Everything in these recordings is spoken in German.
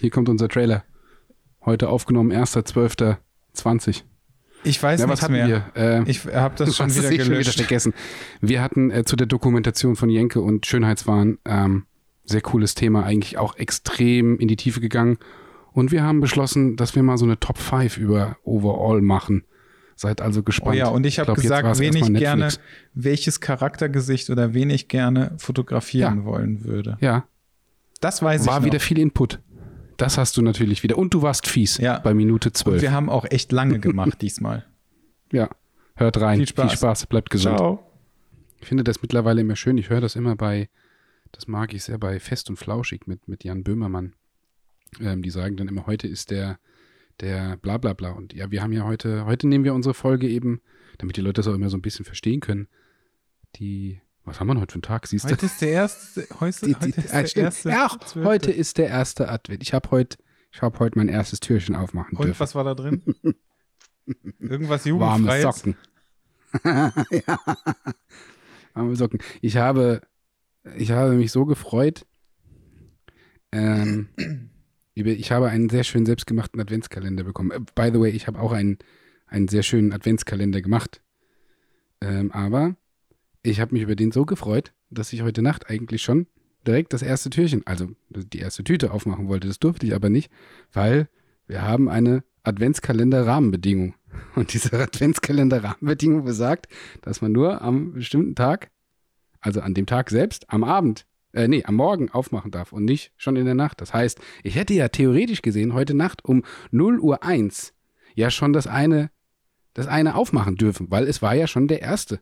hier kommt unser Trailer. Heute aufgenommen, 1.12.20. Ich weiß Ja, nichts mehr. wir? Äh, Ich habe das du schon wieder eh schon wieder gelöscht. vergessen. Wir hatten äh, zu der Dokumentation von Jenke und Schönheitswahn ähm, sehr cooles Thema, eigentlich auch extrem in die Tiefe gegangen. Und wir haben beschlossen, dass wir mal so eine Top 5 über Overall machen. Seid also Oh gespannt. ja, und ich habe gesagt, wen ich gerne, welches Charaktergesicht oder wen ich gerne fotografieren wollen würde. Ja, Das weiß war ich wieder noch. viel Input. Das hast du natürlich wieder. Und du warst fies Ja. bei Minute Und 12. wir haben auch echt lange gemacht diesmal. Ja, hört rein. Viel Spaß. Viel Spaß, bleibt gesund. Ciao. Ich finde das mittlerweile immer schön. Ich höre das immer bei, das mag ich sehr, bei Fest und Flauschig mit, mit Jan Böhmermann. Ähm, die sagen dann immer, heute ist der, der bla bla bla. Und ja, wir haben ja heute, heute nehmen wir unsere Folge eben, damit die Leute das auch immer so ein bisschen verstehen können. Die, was haben wir heute für einen Tag? Siehst du? Heute ist der erste, heute, Die- heute die- ist ah, der stimmt. erste. ja, heute ist der erste Advent. Ich habe heute, ich habe heute mein erstes Türchen aufmachen Und dürfen. was war da drin? Irgendwas Warme Jugendfreies? Socken. ja. Warme Socken. Ich habe, ich habe mich so gefreut. Ähm, ich habe einen sehr schönen selbstgemachten Adventskalender bekommen. Äh, By the way, ich habe auch einen, einen sehr schönen Adventskalender gemacht. Ähm, aber ich habe mich über den so gefreut, dass ich heute Nacht eigentlich schon direkt das erste Türchen, also die erste Tüte aufmachen wollte. Das durfte ich aber nicht, weil wir haben eine Adventskalender-Rahmenbedingung. Und diese Adventskalender-Rahmenbedingung besagt, dass man nur am bestimmten Tag, also an dem Tag selbst, am Abend, äh, nee, am Morgen aufmachen darf und nicht schon in der Nacht. Das heißt, ich hätte ja theoretisch gesehen heute Nacht um 0 Uhr 1 ja schon das eine, das eine aufmachen dürfen, weil es war ja schon der 1.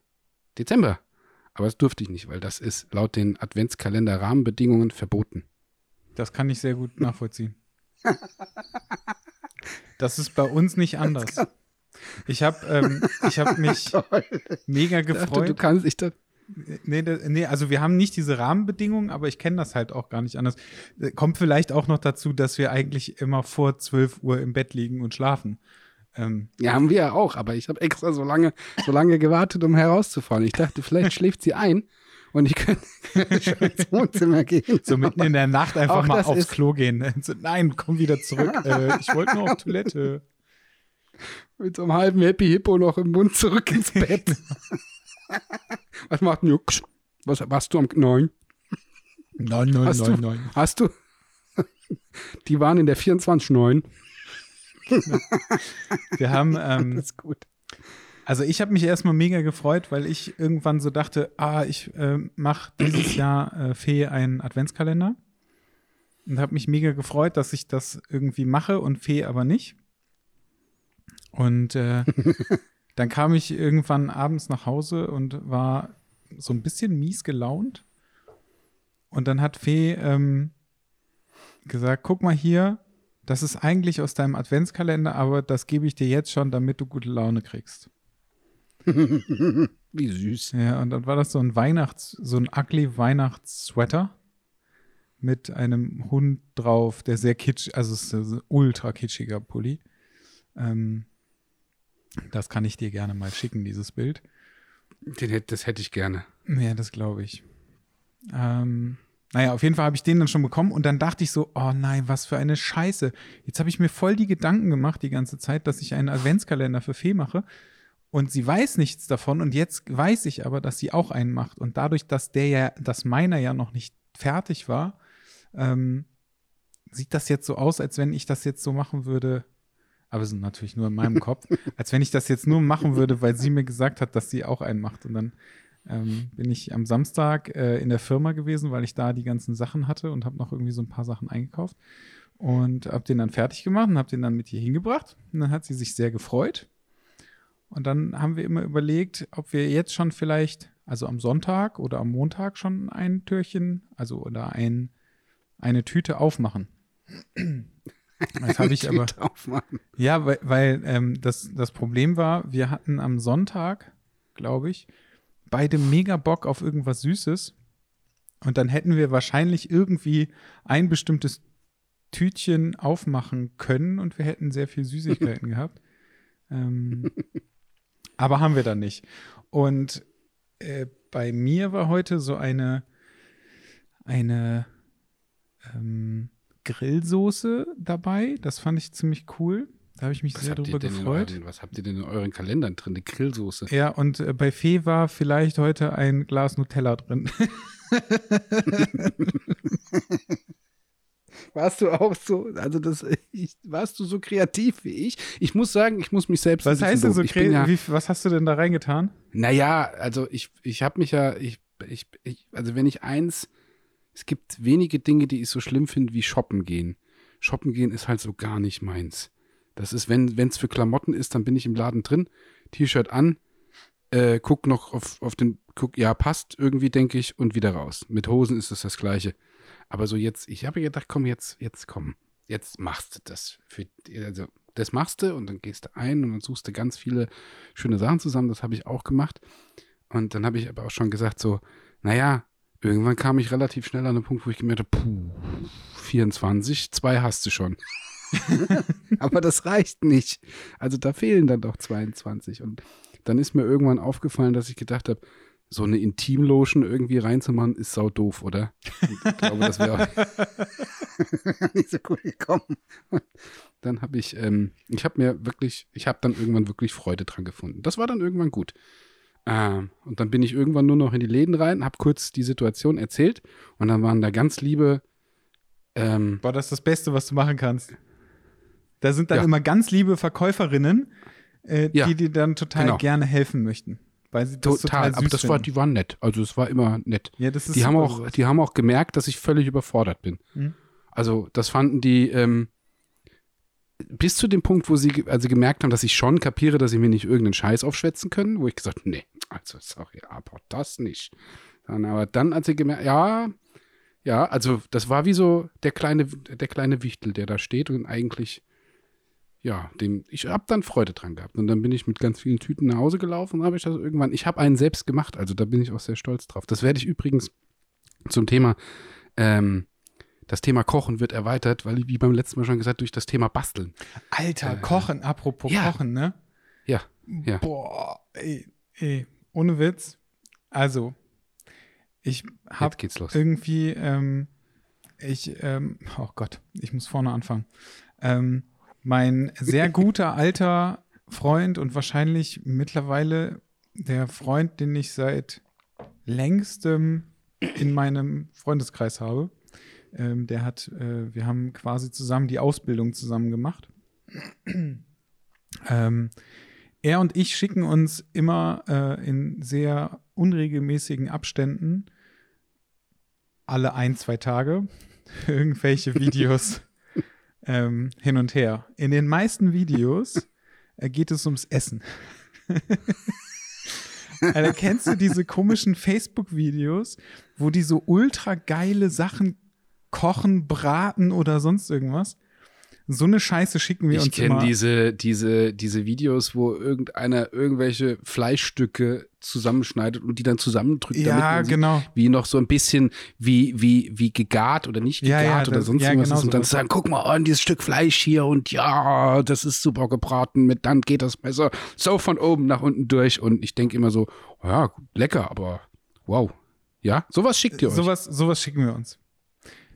Dezember. Aber das durfte ich nicht, weil das ist laut den Adventskalender-Rahmenbedingungen verboten. Das kann ich sehr gut nachvollziehen. Das ist bei uns nicht anders. Ich habe ähm, ich hab mich mega Ich dachte, du gefreut. kannst dich da. Nee, nee, also wir haben nicht diese Rahmenbedingungen, aber ich kenne das halt auch gar nicht anders. Äh, Kommt vielleicht auch noch dazu, dass wir eigentlich immer vor 12 Uhr im Bett liegen und schlafen. Ähm, Ja, haben wir ja auch, aber ich habe extra so lange, so lange gewartet, um herauszufahren. Ich dachte, vielleicht schläft sie ein und ich könnte schon ins Wohnzimmer gehen. so mitten in der Nacht einfach mal aufs Klo gehen. Nein, komm wieder zurück. Äh, ich wollte nur auf Toilette. Mit so einem halben Happy Hippo noch im Mund zurück ins Bett. Was macht ein Juck? Was warst du am Neun? Nein, nein, nein, nein. Hast du? Die waren in der 24-9. Wir haben, ähm, Das ist gut. Also ich habe mich erstmal mega gefreut, weil ich irgendwann so dachte, ah, ich äh, mache dieses Jahr äh, Fee einen Adventskalender und habe mich mega gefreut, dass ich das irgendwie mache und Fee aber nicht. Und äh, dann kam ich irgendwann abends nach Hause und war so ein bisschen mies gelaunt. Und dann hat Fee ähm, gesagt, guck mal hier, das ist eigentlich aus deinem Adventskalender, aber das gebe ich dir jetzt schon, damit du gute Laune kriegst. Wie süß. Ja, und dann war das so ein Weihnachts-, so ein ugly Weihnachtssweater mit einem Hund drauf, der sehr kitsch, also es ist ein ultra kitschiger Pulli. Ähm, das kann ich dir gerne mal schicken, dieses Bild. Den, hätt- das hätte ich gerne. Ja, das glaube ich. Ähm, naja, auf jeden Fall habe ich den dann schon bekommen und dann dachte ich so, oh nein, was für eine Scheiße. Jetzt habe ich mir voll die Gedanken gemacht die ganze Zeit, dass ich einen Adventskalender für Fee mache und sie weiß nichts davon und jetzt weiß ich aber, dass sie auch einen macht und dadurch, dass der ja, dass meiner ja noch nicht fertig war, ähm, sieht das jetzt so aus, als wenn ich das jetzt so machen würde, aber es ist natürlich nur in meinem Kopf, als wenn ich das jetzt nur machen würde, weil sie mir gesagt hat, dass sie auch einen macht und dann ähm, bin ich am Samstag äh, in der Firma gewesen, weil ich da die ganzen Sachen hatte und habe noch irgendwie so ein paar Sachen eingekauft und habe den dann fertig gemacht und habe den dann mit ihr hingebracht. Und dann hat sie sich sehr gefreut. Und dann haben wir immer überlegt, ob wir jetzt schon vielleicht, also am Sonntag oder am Montag schon ein Türchen, also oder ein, eine Tüte aufmachen. Das habe ich aber. Aufmachen. Ja, weil, weil ähm, das, das Problem war, wir hatten am Sonntag, glaube ich, beide mega Bock auf irgendwas Süßes. Und dann hätten wir wahrscheinlich irgendwie ein bestimmtes Tütchen aufmachen können und wir hätten sehr viel Süßigkeiten gehabt. Ähm, aber haben wir dann nicht. Und äh, bei mir war heute so eine, eine ähm, Grillsoße dabei. Das fand ich ziemlich cool. Da habe ich mich Was sehr drüber gefreut. euren, was habt ihr denn in euren Kalendern drin? Eine Grillsoße. Ja, und äh, bei Fee war vielleicht heute ein Glas Nutella drin. Warst du auch so, also das, ich, warst du so kreativ wie ich? Ich muss sagen, ich muss mich selbst Was heißt denn so kreativ? ja, Wie- Was hast du denn da reingetan? Naja, also ich, ich habe mich ja, ich, ich, ich, also wenn ich eins, es gibt wenige Dinge, die ich so schlimm finde wie shoppen gehen. Shoppen gehen ist halt so gar nicht meins. Das ist, wenn es für Klamotten ist, dann bin ich im Laden drin, T-Shirt an, äh, guck noch auf, auf den, guck, ja, passt irgendwie, denke ich, und wieder raus. Mit Hosen ist es das Gleiche. Aber so jetzt, ich habe gedacht, komm, jetzt, jetzt komm, jetzt machst du das. Für, also, das machst du und dann gehst du ein und dann suchst du ganz viele schöne Sachen zusammen. Das habe ich auch gemacht. Und dann habe ich aber auch schon gesagt, so, naja, irgendwann kam ich relativ schnell an den Punkt, wo ich gemerkt habe, puh, 24, zwei hast du schon. aber das reicht nicht. Also da fehlen dann doch 22. Und dann ist mir irgendwann aufgefallen, dass ich gedacht habe, so eine Intimlotion irgendwie reinzumachen, ist sau doof, oder? Ich glaube, das wäre auch nicht so cool gekommen. Dann habe ich, ähm, ich habe mir wirklich, ich habe dann irgendwann wirklich Freude dran gefunden. Das war dann irgendwann gut. Ähm, und dann bin ich irgendwann nur noch in die Läden rein, habe kurz die Situation erzählt und dann waren da ganz liebe, ähm, Boah, das das Beste, was du machen kannst. Da sind dann Ja. immer ganz liebe Verkäuferinnen, äh, Ja, die dir dann total genau. gerne helfen möchten. Weil sie das total, total, aber das war, finden. die waren nett. Also es war immer nett. ja, das ist Die haben, auch, die haben auch gemerkt, dass ich völlig überfordert bin. Mhm. Also das fanden die ähm, bis zu dem Punkt, wo sie also gemerkt haben, dass ich schon kapiere, dass sie mir nicht irgendeinen Scheiß aufschwätzen können, wo ich gesagt nee, also sorry, aber das nicht. Dann, aber dann, als sie gemerkt, ja, ja, also das war wie so der kleine, der kleine Wichtel, der da steht und eigentlich, ja, dem, ich habe dann Freude dran gehabt. Und dann bin ich mit ganz vielen Tüten nach Hause gelaufen und habe ich das irgendwann, ich habe einen selbst gemacht, also da bin ich auch sehr stolz drauf. Das werde ich übrigens zum Thema, ähm, das Thema Kochen wird erweitert, weil, wie beim letzten Mal schon gesagt, durch das Thema Basteln. Alter, Äh, Kochen, apropos ja. Kochen, ne? Ja, ja. Boah, ey, ey, ohne Witz. Also, ich habe Jetzt geht's los. irgendwie, ähm, ich, ähm, oh Gott, ich muss vorne anfangen. Ähm, mein sehr guter alter Freund und wahrscheinlich mittlerweile der Freund, den ich seit längstem in meinem Freundeskreis habe. Ähm, der hat, äh, wir haben quasi zusammen die Ausbildung zusammen gemacht. ähm, er und ich schicken uns immer äh, in sehr unregelmäßigen Abständen alle ein, zwei Tage irgendwelche Videos ähm, hin und her. In den meisten Videos äh, geht es ums Essen. Alter, kennst du diese komischen Facebook-Videos, wo die so ultra geile Sachen kochen, braten oder sonst irgendwas? So eine Scheiße schicken wir Ich uns kenne immer. diese, diese, diese Videos, wo irgendeiner irgendwelche Fleischstücke zusammenschneidet und die dann zusammendrückt, damit ja, man sieht, genau. wie noch so ein bisschen wie, wie, wie gegart oder nicht Ja, gegart ja, oder das- sonst ja, irgendwas genau ist und dann zu sagen, guck mal an, dieses Stück Fleisch hier und ja, das ist super gebraten, mit dann geht das Messer so von oben nach unten durch und ich denke immer so, ja, lecker, aber wow. Ja, sowas schickt ihr euch. Sowas, sowas schicken wir uns.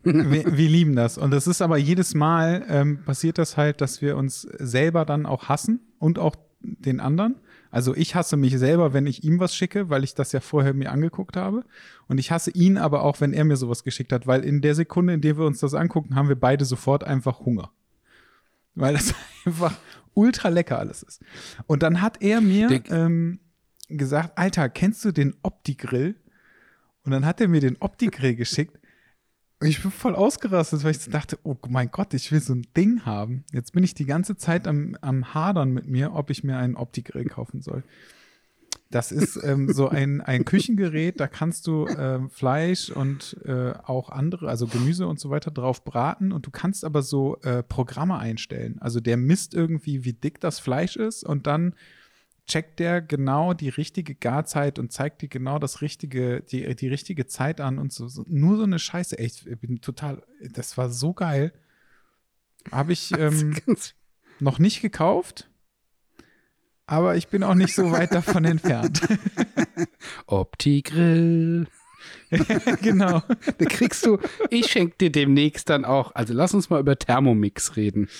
Wir, wir lieben das. Und das ist aber jedes Mal ähm, passiert das halt, dass wir uns selber dann auch hassen und auch den anderen. Also ich hasse mich selber, wenn ich ihm was schicke, weil ich das ja vorher mir angeguckt habe. Und ich hasse ihn aber auch, wenn er mir sowas geschickt hat, weil in der Sekunde, in der wir uns das angucken, haben wir beide sofort einfach Hunger. Weil das einfach ultra lecker alles ist. Und dann hat er mir ähm, gesagt, Alter, kennst du den Opti-Grill? Und dann hat er mir den Opti-Grill geschickt. Und ich bin voll ausgerastet, weil ich dachte, oh mein Gott, ich will so ein Ding haben. Jetzt bin ich die ganze Zeit am, am Hadern mit mir, ob ich mir einen Opti-Grill kaufen soll. Das ist ähm, so ein, ein Küchengerät, da kannst du ähm, Fleisch und äh, auch andere, also Gemüse und so weiter drauf braten und du kannst aber so äh, Programme einstellen. Also der misst irgendwie, wie dick das Fleisch ist und dann checkt der genau die richtige Garzeit und zeigt dir genau das richtige, die, die richtige Zeit an und so, so. Nur so eine Scheiße. Ey, ich bin total, das war so geil. Habe ich ähm, noch nicht gekauft, aber ich bin auch nicht so weit davon entfernt. Opti-Grill. genau. Da kriegst du, ich schenke dir demnächst dann auch, also lass uns mal über Thermomix reden.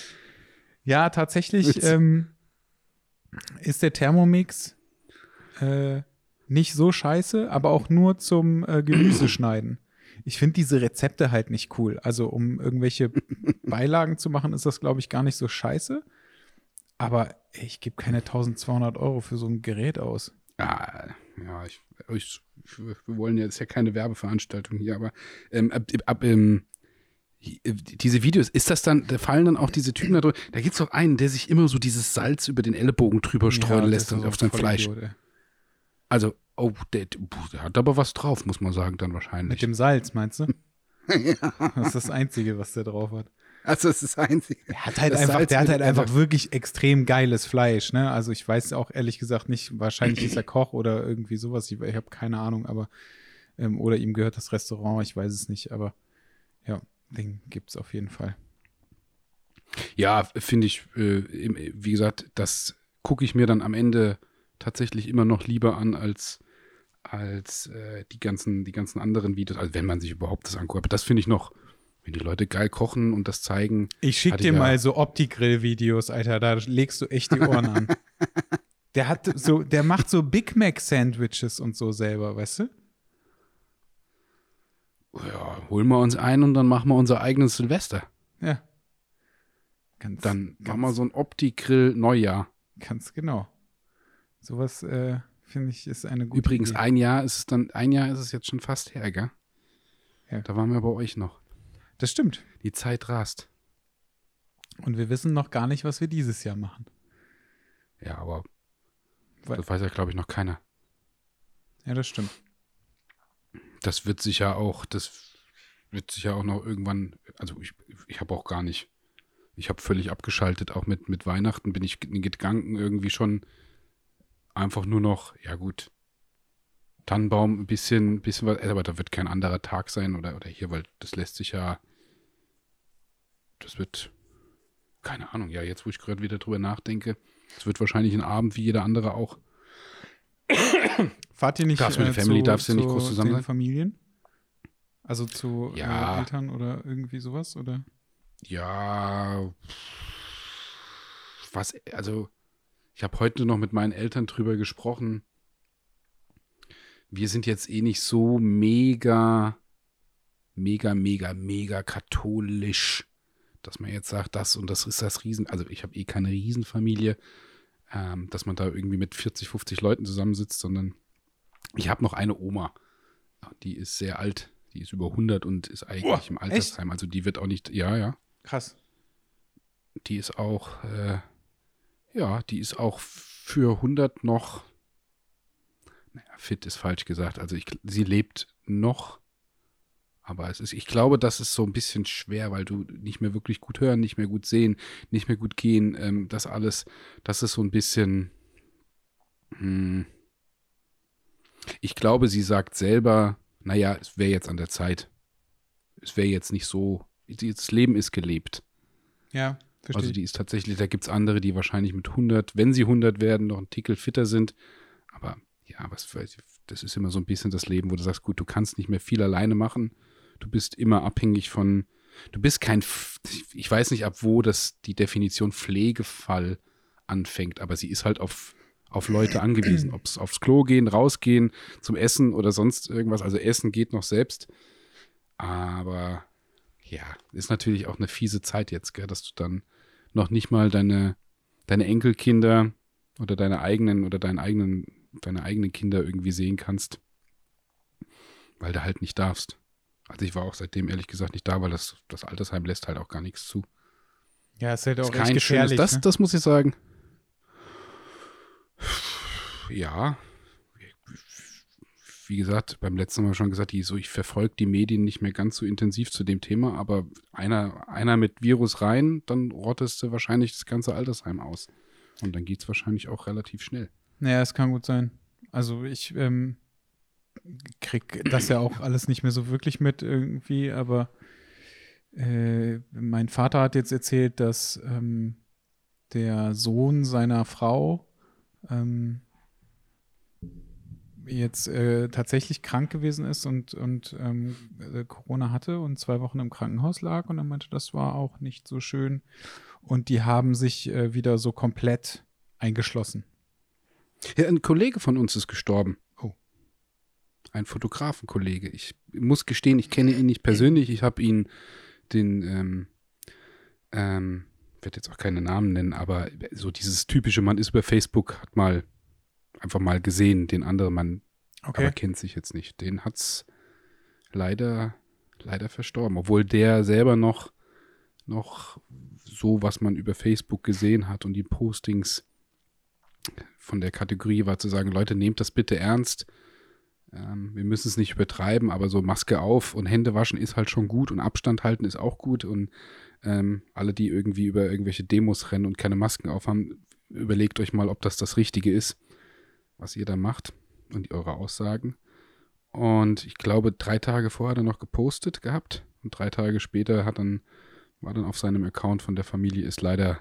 Ja, tatsächlich ähm, ist der Thermomix äh, nicht so scheiße, aber auch nur zum äh, Gemüseschneiden. Ich finde diese Rezepte halt nicht cool. Also, um irgendwelche Beilagen zu machen, ist das, glaube ich, gar nicht so scheiße. Aber ich gebe keine 1200 Euro für so ein Gerät aus. Ah, ja, ich, ich, wir wollen ist ja keine Werbeveranstaltung hier, aber ähm, ab, ab, ähm, äh, diese Videos, ist das dann, da fallen dann auch diese Typen da drüber, da gibt es doch einen, der sich immer so dieses Salz über den Ellenbogen drüber streuen Ja, lässt auf sein ein Fleisch. Also, oh, der, der hat aber was drauf, muss man sagen, dann Mit wahrscheinlich. dem Salz, meinst du? ja, Das ist das Einzige, was der drauf hat. also, das ist das Einzige. Der hat halt Das einfach, Salz der hat mit- halt einfach wirklich extrem geiles Fleisch, ne? Also ich weiß auch ehrlich gesagt nicht, wahrscheinlich ist er Koch oder irgendwie sowas, ich, ich habe keine Ahnung, aber ähm, oder ihm gehört das Restaurant, ich weiß es nicht, aber ja, den gibt's auf jeden Fall. Ja, finde ich, äh, wie gesagt, das gucke ich mir dann am Ende tatsächlich immer noch lieber an als, als äh, die, ganzen, die ganzen anderen Videos, also wenn man sich überhaupt das anguckt. Aber das finde ich noch, wenn die Leute geil kochen und das zeigen. Ich schick Hatte dir ja- mal so Opti-Grill-Videos, Alter, da legst du echt die Ohren an. Der hat so, der macht so Big Mac Sandwiches und so selber, weißt du? Ja, holen wir uns ein und dann machen wir unser eigenes Silvester. Ja. Ganz, Dann ganz, machen wir so ein Opti-Grill Neujahr. Ganz genau. Sowas, äh, finde ich, ist eine gute Übrigens, Idee. ein Jahr ist es dann, ein Jahr ist es jetzt schon fast her, gell? Ja. Da waren wir bei euch noch. Das stimmt. Die Zeit rast. Und wir wissen noch gar nicht, was wir dieses Jahr machen. Ja, aber Weil- das weiß ja, glaube ich, noch keiner. Ja, das stimmt. Das wird sicher auch, das wird sicher auch noch irgendwann, also ich, ich habe auch gar nicht, ich habe völlig abgeschaltet, auch mit, mit Weihnachten bin ich in Gedanken irgendwie schon einfach nur noch, ja gut, Tannenbaum, ein bisschen, bisschen was, aber da wird kein anderer Tag sein oder, oder hier, weil das lässt sich ja, das wird, keine Ahnung, ja, jetzt wo ich gerade wieder drüber nachdenke, es wird wahrscheinlich ein Abend wie jeder andere auch. Fahrt ihr nicht Darfst mit der äh, Family, zu, darfst du nicht groß zusammen den sein? Familien? Also zu Ja. äh, Eltern oder irgendwie sowas? Oder? Ja, was, also, ich habe heute noch mit meinen Eltern drüber gesprochen. Wir sind jetzt eh nicht so mega, mega, mega, mega katholisch, dass man jetzt sagt, das und das ist das Riesen, also ich habe eh keine Riesenfamilie, ähm, dass man da irgendwie mit 40, 50 Leuten zusammensitzt, sondern ich habe noch eine Oma, die ist sehr alt, die ist über 100 und ist eigentlich Boah, im Altersheim, also die wird auch nicht, ja, ja, Krass. die ist auch, äh, ja, die ist auch für 100 noch, naja, fit ist falsch gesagt. Also ich, sie lebt noch, aber es ist, ich glaube, das ist so ein bisschen schwer, weil du nicht mehr wirklich gut hören, nicht mehr gut sehen, nicht mehr gut gehen, ähm, das alles, das ist so ein bisschen, hm, ich glaube, sie sagt selber, naja, es wäre jetzt an der Zeit. Es wäre jetzt nicht so, das Leben ist gelebt. Ja, verstehe. Also die ist tatsächlich, da gibt es andere, die wahrscheinlich mit 100, wenn sie 100 werden, noch ein Tickel fitter sind. Aber ja, was das ist immer so ein bisschen das Leben, wo du sagst, gut, du kannst nicht mehr viel alleine machen. Du bist immer abhängig von, du bist kein, ich weiß nicht, ab wo das die Definition Pflegefall anfängt, aber sie ist halt auf, auf Leute angewiesen. Ob es aufs Klo gehen, rausgehen, zum Essen oder sonst irgendwas. Also Essen geht noch selbst. Aber ja, ist natürlich auch eine fiese Zeit jetzt, gell, dass du dann noch nicht mal deine, deine Enkelkinder oder deine eigenen oder deinen eigenen, deine eigenen Kinder irgendwie sehen kannst, weil du halt nicht darfst. Also ich war auch seitdem ehrlich gesagt nicht da, weil das, das Altersheim lässt halt auch gar nichts zu. ja, ist halt auch Ist kein schönes, gefährlich. das, ne? das muss ich sagen. Ja. Wie gesagt, beim letzten Mal schon gesagt, die, so, ich verfolge die Medien nicht mehr ganz so intensiv zu dem Thema, aber einer, einer mit Virus rein, dann rottest du wahrscheinlich das ganze Altersheim aus. Und dann geht es wahrscheinlich auch relativ schnell. Naja, es kann gut sein. Also ich ähm, krieg das ja auch alles nicht mehr so wirklich mit irgendwie, aber äh, mein Vater hat jetzt erzählt, dass ähm, der Sohn seiner Frau ähm, jetzt äh, tatsächlich krank gewesen ist und, und ähm, äh, Corona hatte und zwei Wochen im Krankenhaus lag und er meinte, das war auch nicht so schön. Und die haben sich äh, wieder so komplett eingeschlossen. Ja, ein Kollege von uns ist gestorben. Ein Fotografenkollege. Ich muss gestehen, ich kenne ihn nicht persönlich. Ich habe ihn den, ähm, ähm, werde jetzt auch keine Namen nennen, aber so dieses typische, man ist über Facebook, hat mal einfach mal gesehen, den anderen man Okay. aber kennt sich jetzt nicht. Den hat's leider, leider verstorben. Obwohl der selber noch, noch so, was man über Facebook gesehen hat und die Postings von der Kategorie war zu sagen, Leute, nehmt das bitte ernst. Ähm, wir müssen es nicht übertreiben, aber so Maske auf und Hände waschen ist halt schon gut und Abstand halten ist auch gut und ähm, alle, die irgendwie über irgendwelche Demos rennen und keine Masken aufhaben, überlegt euch mal, ob das das Richtige ist, was ihr da macht und eure Aussagen. Und ich glaube, drei Tage vorher hat er noch gepostet gehabt und drei Tage später hat dann, war dann auf seinem Account von der Familie, ist leider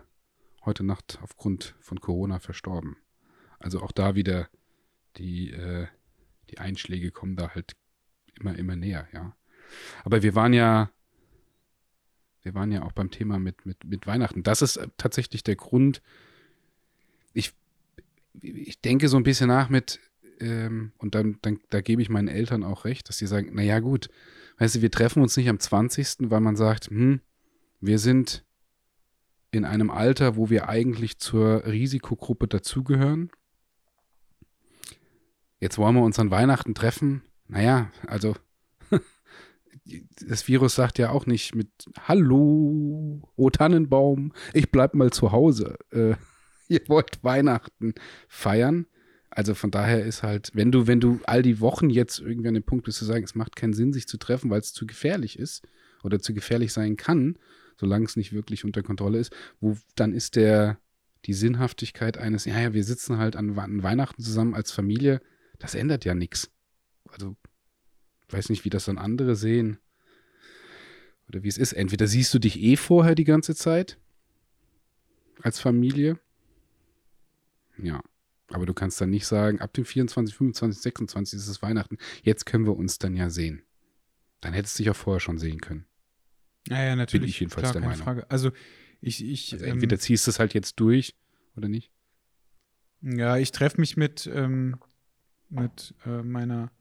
heute Nacht aufgrund von Corona verstorben. Also auch da wieder die, äh, die Einschläge kommen da halt immer, immer näher, ja. Aber wir waren ja, wir waren ja auch beim Thema mit, mit, mit Weihnachten. Das ist äh, tatsächlich der Grund. Ich, ich denke so ein bisschen nach mit, ähm, und dann, dann, da gebe ich meinen Eltern auch recht, dass sie sagen, naja gut, weißt du, wir treffen uns nicht am 20., weil man sagt, hm, wir sind in einem Alter, wo wir eigentlich zur Risikogruppe dazugehören. Jetzt wollen wir uns an Weihnachten treffen. Naja, also das Virus sagt ja auch nicht mit Hallo, O Tannenbaum, ich bleib mal zu Hause. Äh, ihr wollt Weihnachten feiern. Also von daher ist halt, wenn du, wenn du all die Wochen jetzt irgendwie an dem Punkt bist zu sagen, es macht keinen Sinn, sich zu treffen, weil es zu gefährlich ist oder zu gefährlich sein kann, solange es nicht wirklich unter Kontrolle ist, wo dann ist der die Sinnhaftigkeit eines, ja, ja, wir sitzen halt an, an Weihnachten zusammen als Familie, das ändert ja nichts. Also, ich weiß nicht, wie das dann andere sehen. Oder wie es ist. Entweder siehst du dich eh vorher die ganze Zeit als Familie. Ja. Aber du kannst dann nicht sagen, ab dem 24, 25, 26 ist es Weihnachten. Jetzt können wir uns dann ja sehen. Dann hättest du dich auch vorher schon sehen können. Ja, ja, natürlich. Bin ich jedenfalls Klar, der keine Meinung. Frage. Also ich, ich, Also ähm, entweder ziehst du es halt jetzt durch oder nicht. Ja, ich treffe mich mit, ähm, mit äh, meiner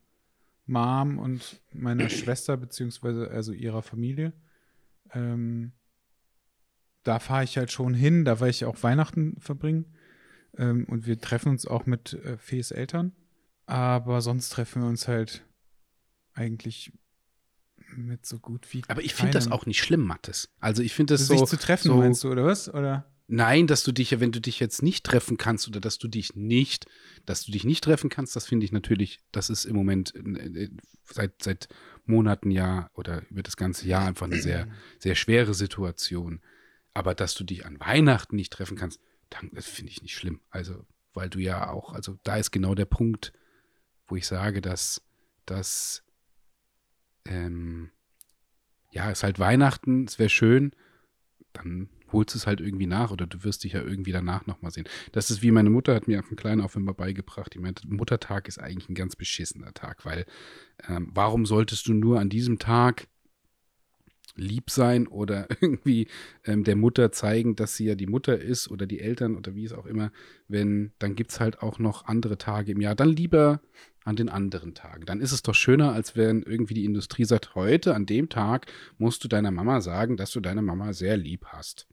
Mom und meiner Schwester, beziehungsweise also ihrer Familie. Ähm, da fahre ich halt schon hin, da werde ich auch Weihnachten verbringen. Ähm, und wir treffen uns auch mit äh, Fees Eltern. Aber sonst treffen wir uns halt eigentlich mit so gut wie. Aber ich finde das auch nicht schlimm, Mattes. Also ich finde das sich so. zu treffen, so, meinst du, oder was? Oder? Nein, dass du dich wenn du dich jetzt nicht treffen kannst oder dass du dich nicht, dass du dich nicht treffen kannst, das finde ich natürlich, das ist im Moment äh, äh, seit, seit Monaten ja oder über das ganze Jahr einfach eine sehr, sehr schwere Situation. Aber dass du dich an Weihnachten nicht treffen kannst, dann, das finde ich nicht schlimm. Also, weil du ja auch, also da ist genau der Punkt, wo ich sage, dass, dass ähm, ja, es ist halt Weihnachten, es wäre schön, dann holst es halt irgendwie nach oder du wirst dich ja irgendwie danach nochmal sehen. Das ist wie meine Mutter hat mir von klein auf immer beigebracht. Die meinte, Muttertag ist eigentlich ein ganz beschissener Tag, weil ähm, warum solltest du nur an diesem Tag lieb sein oder irgendwie ähm, der Mutter zeigen, dass sie ja die Mutter ist oder die Eltern oder wie es auch immer, wenn, dann gibt es halt auch noch andere Tage im Jahr. Dann lieber an den anderen Tagen. Dann ist es doch schöner, als wenn irgendwie die Industrie sagt, heute an dem Tag musst du deiner Mama sagen, dass du deine Mama sehr lieb hast.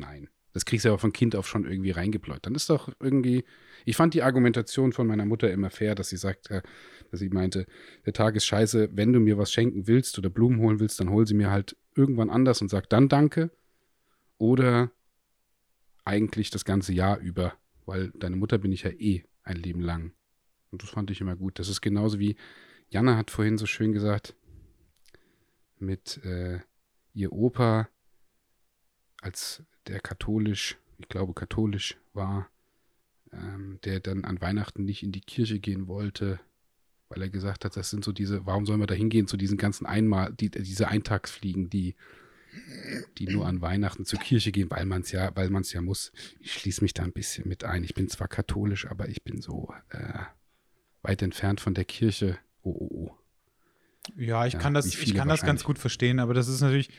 Nein. Das kriegst du ja auch von Kind auf schon irgendwie reingepläut. Dann ist doch irgendwie. Ich fand die Argumentation von meiner Mutter immer fair, dass sie sagte, dass sie meinte, der Tag ist scheiße, wenn du mir was schenken willst oder Blumen holen willst, dann hol sie mir halt irgendwann anders und sag dann Danke. Oder eigentlich das ganze Jahr über, weil deine Mutter bin ich ja eh ein Leben lang. Und das fand ich immer gut. Das ist genauso wie Janne hat vorhin so schön gesagt, mit äh, ihr Opa, als der katholisch, ich glaube katholisch war, ähm, der dann an Weihnachten nicht in die Kirche gehen wollte, weil er gesagt hat, das sind so diese, warum sollen wir da hingehen zu diesen ganzen Einmal, die, diese Eintagsfliegen, die, die nur an Weihnachten zur Kirche gehen, weil man es ja, weil man es ja muss. Ich schließe mich da ein bisschen mit ein. Ich bin zwar katholisch, aber ich bin so, äh, weit entfernt von der Kirche. Oh, oh, oh. Ja, ich Ja, kann das, ich kann das ganz gut verstehen, aber das ist natürlich,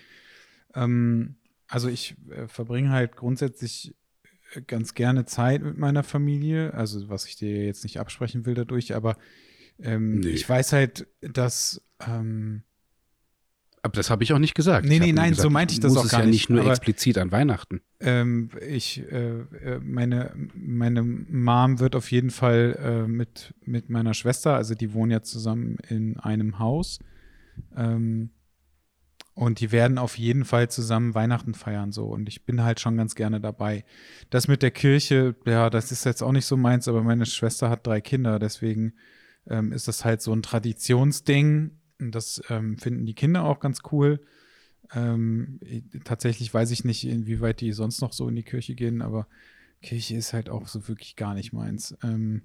ähm, also ich äh, verbringe halt grundsätzlich äh, ganz gerne Zeit mit meiner Familie, also was ich dir jetzt nicht absprechen will dadurch, aber ähm, Nee. ich weiß halt, dass ähm, Aber das habe ich auch nicht gesagt. Nee, nee, nein, gesagt, so meinte ich das auch es gar ja nicht, nicht nur aber- explizit an Weihnachten. ähm, ich, äh, äh, meine, meine Mom wird auf jeden Fall äh, mit, mit meiner Schwester, also die wohnen ja zusammen in einem Haus. Ähm, und die werden auf jeden Fall zusammen Weihnachten feiern, so. Und ich bin halt schon ganz gerne dabei. Das mit der Kirche, ja, das ist jetzt auch nicht so meins, aber meine Schwester hat drei Kinder, deswegen ähm, ist das halt so ein Traditionsding. Und das ähm, finden die Kinder auch ganz cool. Ähm, ich- tatsächlich weiß ich nicht, inwieweit die sonst noch so in die Kirche gehen, aber Kirche ist halt auch so wirklich gar nicht meins. Ähm,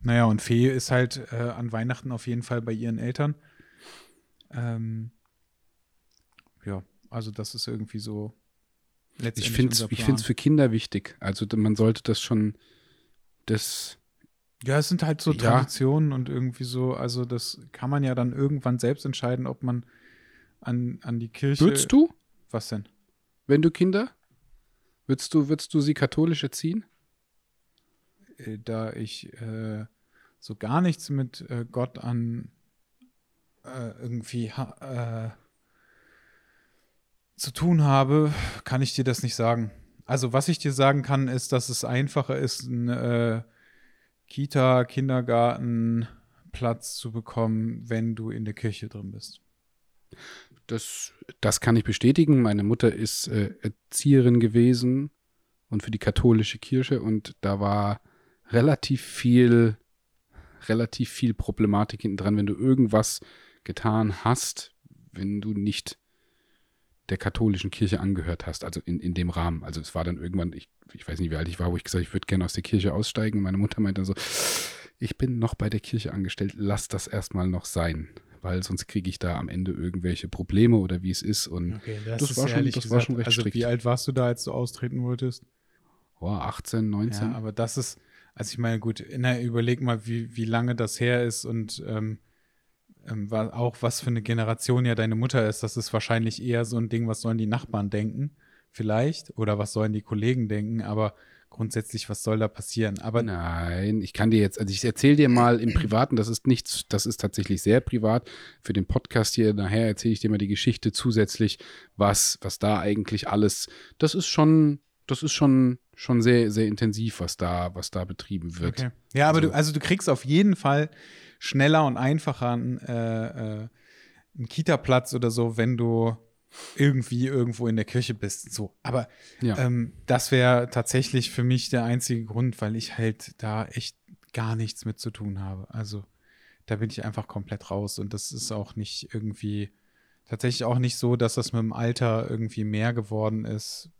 naja, und Fee ist halt äh, an Weihnachten auf jeden Fall bei ihren Eltern. Ähm, ja, also das ist irgendwie so. Ich finde es ich find's für Kinder wichtig. Also man sollte das schon, das, Ja, es sind halt so Ja. Traditionen und irgendwie so, also das kann man ja dann irgendwann selbst entscheiden, ob man an, an die Kirche. würdest du, Was denn? wenn du Kinder, würdest du, würdest du sie katholisch erziehen? Äh, Da ich äh, so gar nichts mit äh, Gott an äh, irgendwie ha äh, zu tun habe, kann ich dir das nicht sagen. Also was ich dir sagen kann, ist, dass es einfacher ist, einen äh, Kita, Kindergarten, Platz zu bekommen, wenn du in der Kirche drin bist. Das, das kann ich bestätigen. Meine Mutter ist äh, Erzieherin gewesen und für die katholische Kirche und da war relativ viel, relativ viel Problematik hinten dran, wenn du irgendwas getan hast, wenn du nicht der katholischen Kirche angehört hast, also in, in dem Rahmen. Also es war dann irgendwann, ich, ich weiß nicht, wie alt ich war, wo ich gesagt habe, ich würde gerne aus der Kirche aussteigen. Und meine Mutter meinte dann so, ich bin noch bei der Kirche angestellt, lass das erstmal noch sein, weil sonst kriege ich da am Ende irgendwelche Probleme oder wie es ist. Und Okay, Das war schon- das war schon recht also strikt. wie alt warst du da, als du austreten wolltest? oh, 18, 19. Ja, aber das ist, also ich meine, gut, na, überleg mal, wie, wie lange das her ist und ähm, ähm, wa- auch was für eine Generation ja deine Mutter ist. Das ist wahrscheinlich eher so ein Ding, was sollen die Nachbarn denken, vielleicht, oder was sollen die Kollegen denken, aber grundsätzlich, was soll da passieren? Aber Nein, ich kann dir jetzt, also ich erzähle dir mal im Privaten, das ist nichts, das ist tatsächlich sehr privat. Für den Podcast hier nachher erzähle ich dir mal die Geschichte zusätzlich, was, was da eigentlich alles, das ist schon, das ist schon, schon sehr, sehr intensiv, was da, was da betrieben wird. Okay. Ja, aber Also- du, also du kriegst auf jeden Fall schneller und einfacher einen, äh, äh, einen Kita-Platz oder so, wenn du irgendwie irgendwo in der Kirche bist. So, aber Ja. ähm, das wäre tatsächlich für mich der einzige Grund, weil ich halt da echt gar nichts mit zu tun habe. Also da bin ich einfach komplett raus und das ist auch nicht irgendwie tatsächlich auch nicht so, dass das mit dem Alter irgendwie mehr geworden ist.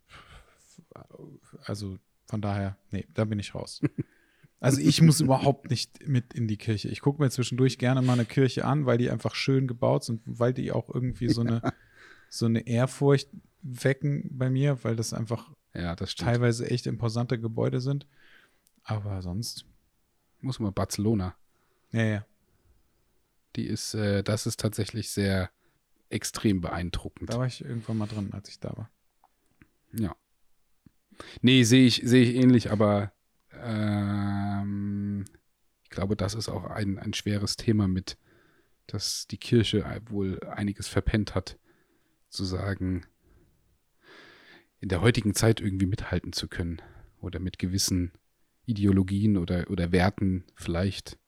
Also von daher, nee, da bin ich raus. Also ich muss überhaupt nicht mit in die Kirche. Ich gucke mir zwischendurch gerne mal eine Kirche an, weil die einfach schön gebaut sind, weil die auch irgendwie so eine, so eine Ehrfurcht wecken bei mir, weil das einfach ja, das teilweise echt imposante Gebäude sind. Aber sonst, Muss mal Barcelona. ja, ja. Die ist, äh, das ist tatsächlich sehr extrem beeindruckend. Da war ich irgendwann mal drin, als ich da war. Ja. Nee, sehe ich, sehe ich ähnlich, aber ähm, ich glaube, das ist auch ein, ein schweres Thema mit, dass die Kirche wohl einiges verpennt hat, zu sagen, in der heutigen Zeit irgendwie mithalten zu können oder mit gewissen Ideologien oder, oder Werten vielleicht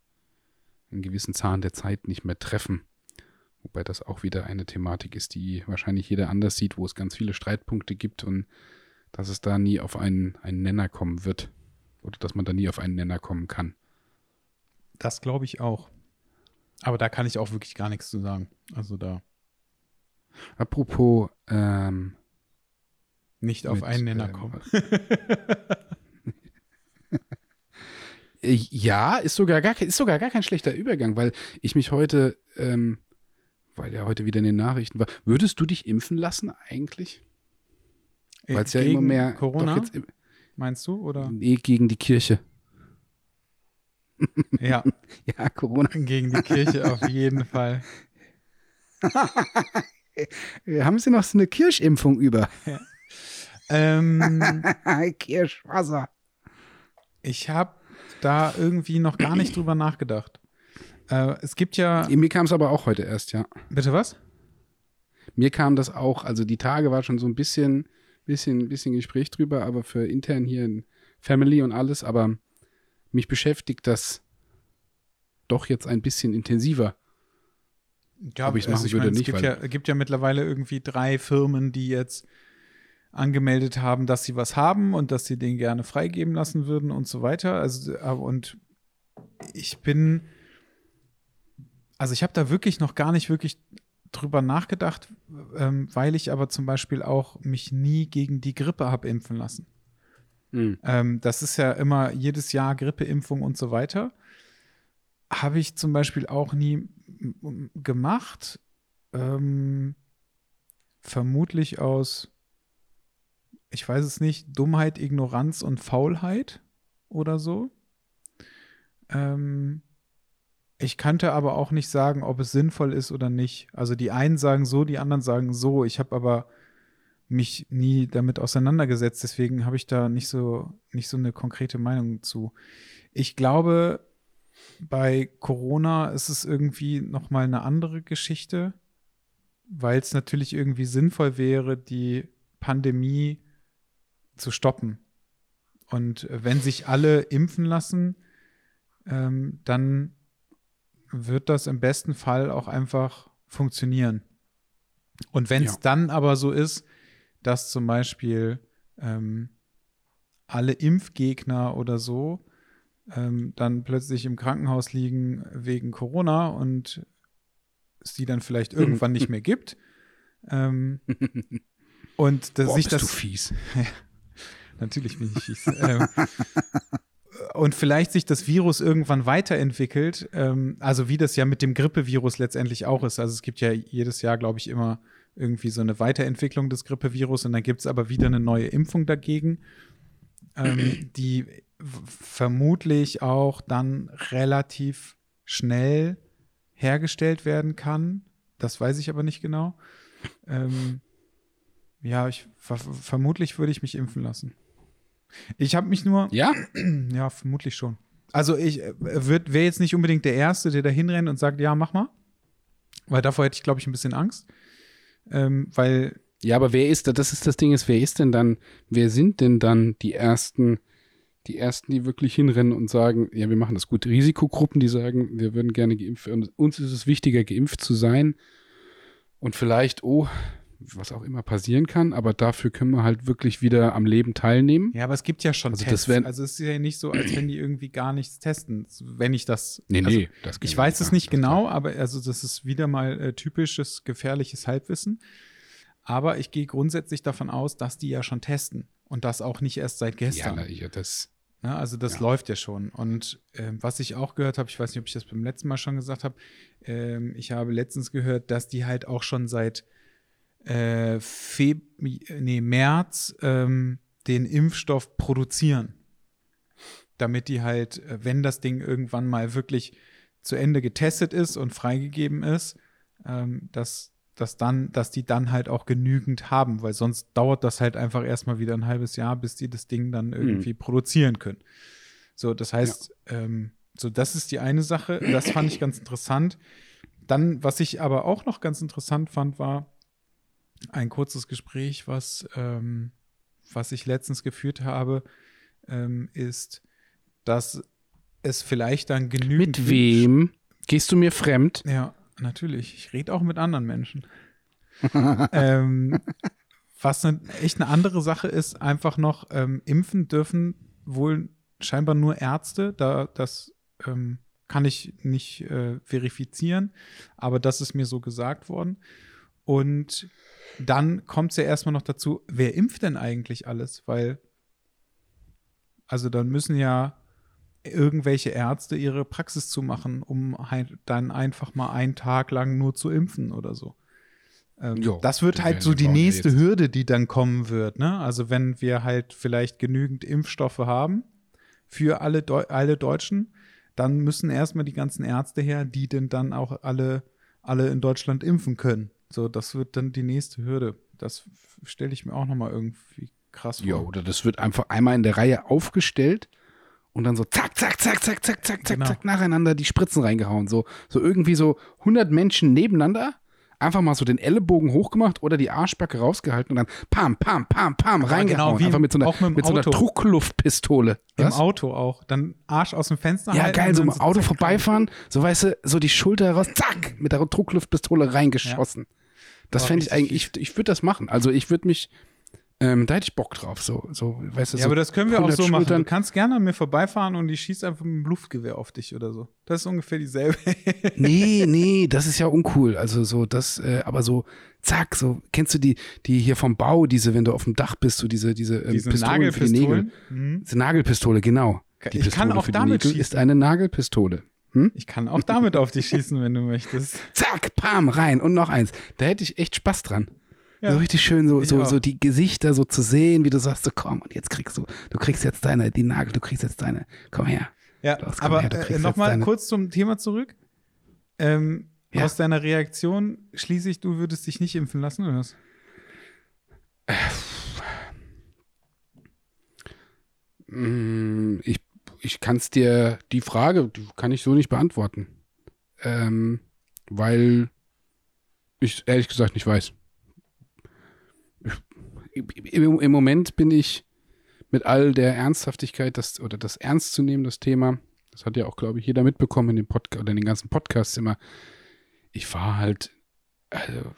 einen gewissen Zahn der Zeit nicht mehr treffen. Wobei das auch wieder eine Thematik ist, die wahrscheinlich jeder anders sieht, wo es ganz viele Streitpunkte gibt und dass es da nie auf einen, einen Nenner kommen wird. Oder dass man da nie auf einen Nenner kommen kann. Das glaube ich auch. Aber da kann ich auch wirklich gar nichts zu sagen. Also da Apropos, ähm, nicht auf Mit, einen Nenner ähm, kommen. ja, ist sogar, gar, kein- ist sogar gar kein schlechter Übergang, weil ich mich heute, ähm, weil ja heute wieder in den Nachrichten war, würdest du dich impfen lassen eigentlich? Weil es ja immer mehr Corona, Doch jetzt, meinst du? Oder? nee, gegen die Kirche. Ja, Ja, Corona. gegen die Kirche auf jeden Fall. Haben Sie noch so eine Kirschimpfung über? Ähm, Kirschwasser. ich habe da irgendwie noch gar nicht drüber nachgedacht. Äh, es gibt ja. Mir kam es aber auch heute erst, ja. Bitte was? Mir kam das auch, also die Tage war schon so ein bisschen, bisschen, bisschen Gespräch drüber, aber für intern hier in Family und alles, aber mich beschäftigt das doch jetzt ein bisschen intensiver. Ja, Ob ich's machen würde, es nicht, gibt weil- ja, gibt ja mittlerweile irgendwie drei Firmen, die jetzt angemeldet haben, dass sie was haben und dass sie den gerne freigeben lassen würden und so weiter. Also, äh, und ich bin, also ich habe da wirklich noch gar nicht wirklich drüber nachgedacht, ähm, weil ich aber zum Beispiel auch mich nie gegen die Grippe habe impfen lassen. Hm. Ähm, das ist ja immer jedes Jahr Grippeimpfung und so weiter. Habe ich zum Beispiel auch nie gemacht. Ähm, vermutlich aus, ich weiß es nicht, Dummheit, Ignoranz und Faulheit oder so. Ähm, ich könnte aber auch nicht sagen, ob es sinnvoll ist oder nicht. Also die einen sagen so, die anderen sagen so. Ich habe aber mich nie damit auseinandergesetzt, deswegen habe ich da nicht so, nicht so eine konkrete Meinung zu. Ich glaube, bei Corona ist es irgendwie nochmal eine andere Geschichte, weil es natürlich irgendwie sinnvoll wäre, die Pandemie zu stoppen. Und wenn sich alle impfen lassen, ähm, dann wird das im besten Fall auch einfach funktionieren. Und wenn es Ja. dann aber so ist, dass zum Beispiel ähm, alle Impfgegner oder so ähm, dann plötzlich im Krankenhaus liegen wegen Corona und es die dann vielleicht irgendwann nicht mehr gibt. Ähm, und dass Boah, sich bist du das fies. Natürlich bin ich fies. und vielleicht sich das Virus irgendwann weiterentwickelt, ähm, also wie das ja mit dem Grippevirus letztendlich auch ist. Also es gibt ja jedes Jahr, glaube ich, immer irgendwie so eine Weiterentwicklung des Grippevirus und dann gibt es aber wieder eine neue Impfung dagegen, ähm, die vermutlich auch dann relativ schnell hergestellt werden kann. Das weiß ich aber nicht genau. Ähm, ja, ich ver vermutlich würde ich mich impfen lassen. Ich habe mich nur, Ja? ja, vermutlich schon. Also ich äh, wäre jetzt nicht unbedingt der Erste, der da hinrennt und sagt, ja, mach mal. Weil davor hätte ich, glaube ich, ein bisschen Angst. Ähm, weil, Ja, aber wer ist da? Das ist das Ding, ist, wer ist denn dann, wer sind denn dann die ersten, die ersten, die wirklich hinrennen und sagen, ja, wir machen das gut. Risikogruppen, die sagen, wir würden gerne geimpft werden. Uns ist es wichtiger, geimpft zu sein. Und vielleicht, oh, was auch immer passieren kann, aber dafür können wir halt wirklich wieder am Leben teilnehmen. ja, aber es gibt ja schon Also Tests. wär- also es ist ja nicht so, als wenn die irgendwie gar nichts testen. Wenn ich das. Nee, also, nee, das Ich weiß es nicht genau, aber also das ist wieder mal äh, typisches gefährliches Halbwissen. Aber ich gehe grundsätzlich davon aus, dass die ja schon testen und das auch nicht erst seit Ja, gestern. na, ich, das, Ja, also das Ja. läuft ja schon. Und ähm, was ich auch gehört habe, ich weiß nicht, ob ich das beim letzten Mal schon gesagt habe, ähm, ich habe letztens gehört, dass die halt auch schon seit äh, Feb nee, März ähm, den Impfstoff produzieren. Damit die halt, äh, wenn das Ding irgendwann mal wirklich zu Ende getestet ist und freigegeben ist, ähm, dass, dass, dann, dass die dann halt auch genügend haben, weil sonst dauert das halt einfach erstmal wieder ein halbes Jahr, bis die das Ding dann irgendwie produzieren können. So, das heißt, ähm, so, das ist die eine Sache. Das fand ich ganz interessant. Dann, was ich aber auch noch ganz interessant fand, war ein kurzes Gespräch, was, ähm, was ich letztens geführt habe, ähm, ist, dass es vielleicht dann genügend. mit wem gehst du mir fremd? Ja, natürlich. Ich rede auch mit anderen Menschen. ähm, was ne, echt eine andere Sache ist, einfach noch, ähm, impfen dürfen wohl scheinbar nur Ärzte. Da, das ähm, kann ich nicht äh, verifizieren, aber das ist mir so gesagt worden. Und dann kommt es ja erstmal noch dazu, wer impft denn eigentlich alles? Weil, also dann müssen ja irgendwelche Ärzte ihre Praxis zu machen, um halt dann einfach mal einen Tag lang nur zu impfen oder so. Ähm, Jo, das wird halt so die nächste jetzt. Hürde, die dann kommen wird. Ne? Also wenn wir halt vielleicht genügend Impfstoffe haben für alle, Deu alle Deutschen, dann müssen erstmal die ganzen Ärzte her, die denn dann auch alle, alle in Deutschland impfen können. So, das wird dann die nächste Hürde. Das stelle ich mir auch nochmal irgendwie krass vor. Ja, oder das wird einfach einmal in der Reihe aufgestellt und dann so zack, zack, zack, zack, zack, zack, zack, Genau. zack, nacheinander die Spritzen reingehauen. So, so irgendwie so 100 Menschen nebeneinander, einfach mal so den Ellenbogen hochgemacht oder die Arschbacke rausgehalten und dann pam, pam, pam, pam, Aber reingehauen. genau einfach mit so einer, auch mit mit so einer. Druckluftpistole. Im Was? Auto auch. Dann Arsch aus dem Fenster Ja, halten geil, so im dann Auto vorbeifahren, so weißt du, so die Schulter raus, zack, mit der Druckluftpistole reingeschossen. Das fände ich eigentlich, ich, ich würde das machen. Also ich würde mich, ähm, da hätte ich Bock drauf, so, so, weißt du, Ja, so aber das können wir auch 100 so machen. Du Schultern. kannst gerne an mir vorbeifahren und ich schieße einfach mit dem Luftgewehr auf dich oder so. Das ist ungefähr dieselbe. Nee, nee, das ist ja uncool. Also so das, äh, aber so zack, so kennst du die, die hier vom Bau, diese, wenn du auf dem Dach bist, so diese, diese, ähm, Diese Pistolen für die Nägel. Nagelpistolen. Mhm. Diese Nagelpistole, genau. Die Ich kann Pistole auch für die damit Nägel schießen. ist eine Nagelpistole. Hm? Ich kann auch damit auf dich schießen, wenn du möchtest. Zack, pam, rein und noch eins. Da hätte ich echt Spaß dran. Ja. So richtig schön, so, Ich so, auch. so die Gesichter so zu sehen, wie du sagst, so komm, und jetzt kriegst du, du kriegst jetzt deine, die Nagel, du kriegst jetzt deine, komm her. Ja, Los, komm aber her, äh, nochmal kurz zum Thema zurück. Ähm, Ja. Aus deiner Reaktion schließe ich, du würdest dich nicht impfen lassen, oder was? Mm, Ich, ich kann es dir, die Frage die kann ich so nicht beantworten. Ähm, weil ich ehrlich gesagt nicht weiß. Ich, im, Im Moment bin ich mit all der Ernsthaftigkeit, das, oder das ernst zu nehmen, das Thema, das hat ja auch, glaube ich, jeder mitbekommen in dem Podcast oder in den ganzen Podcasts immer. Ich war halt, also,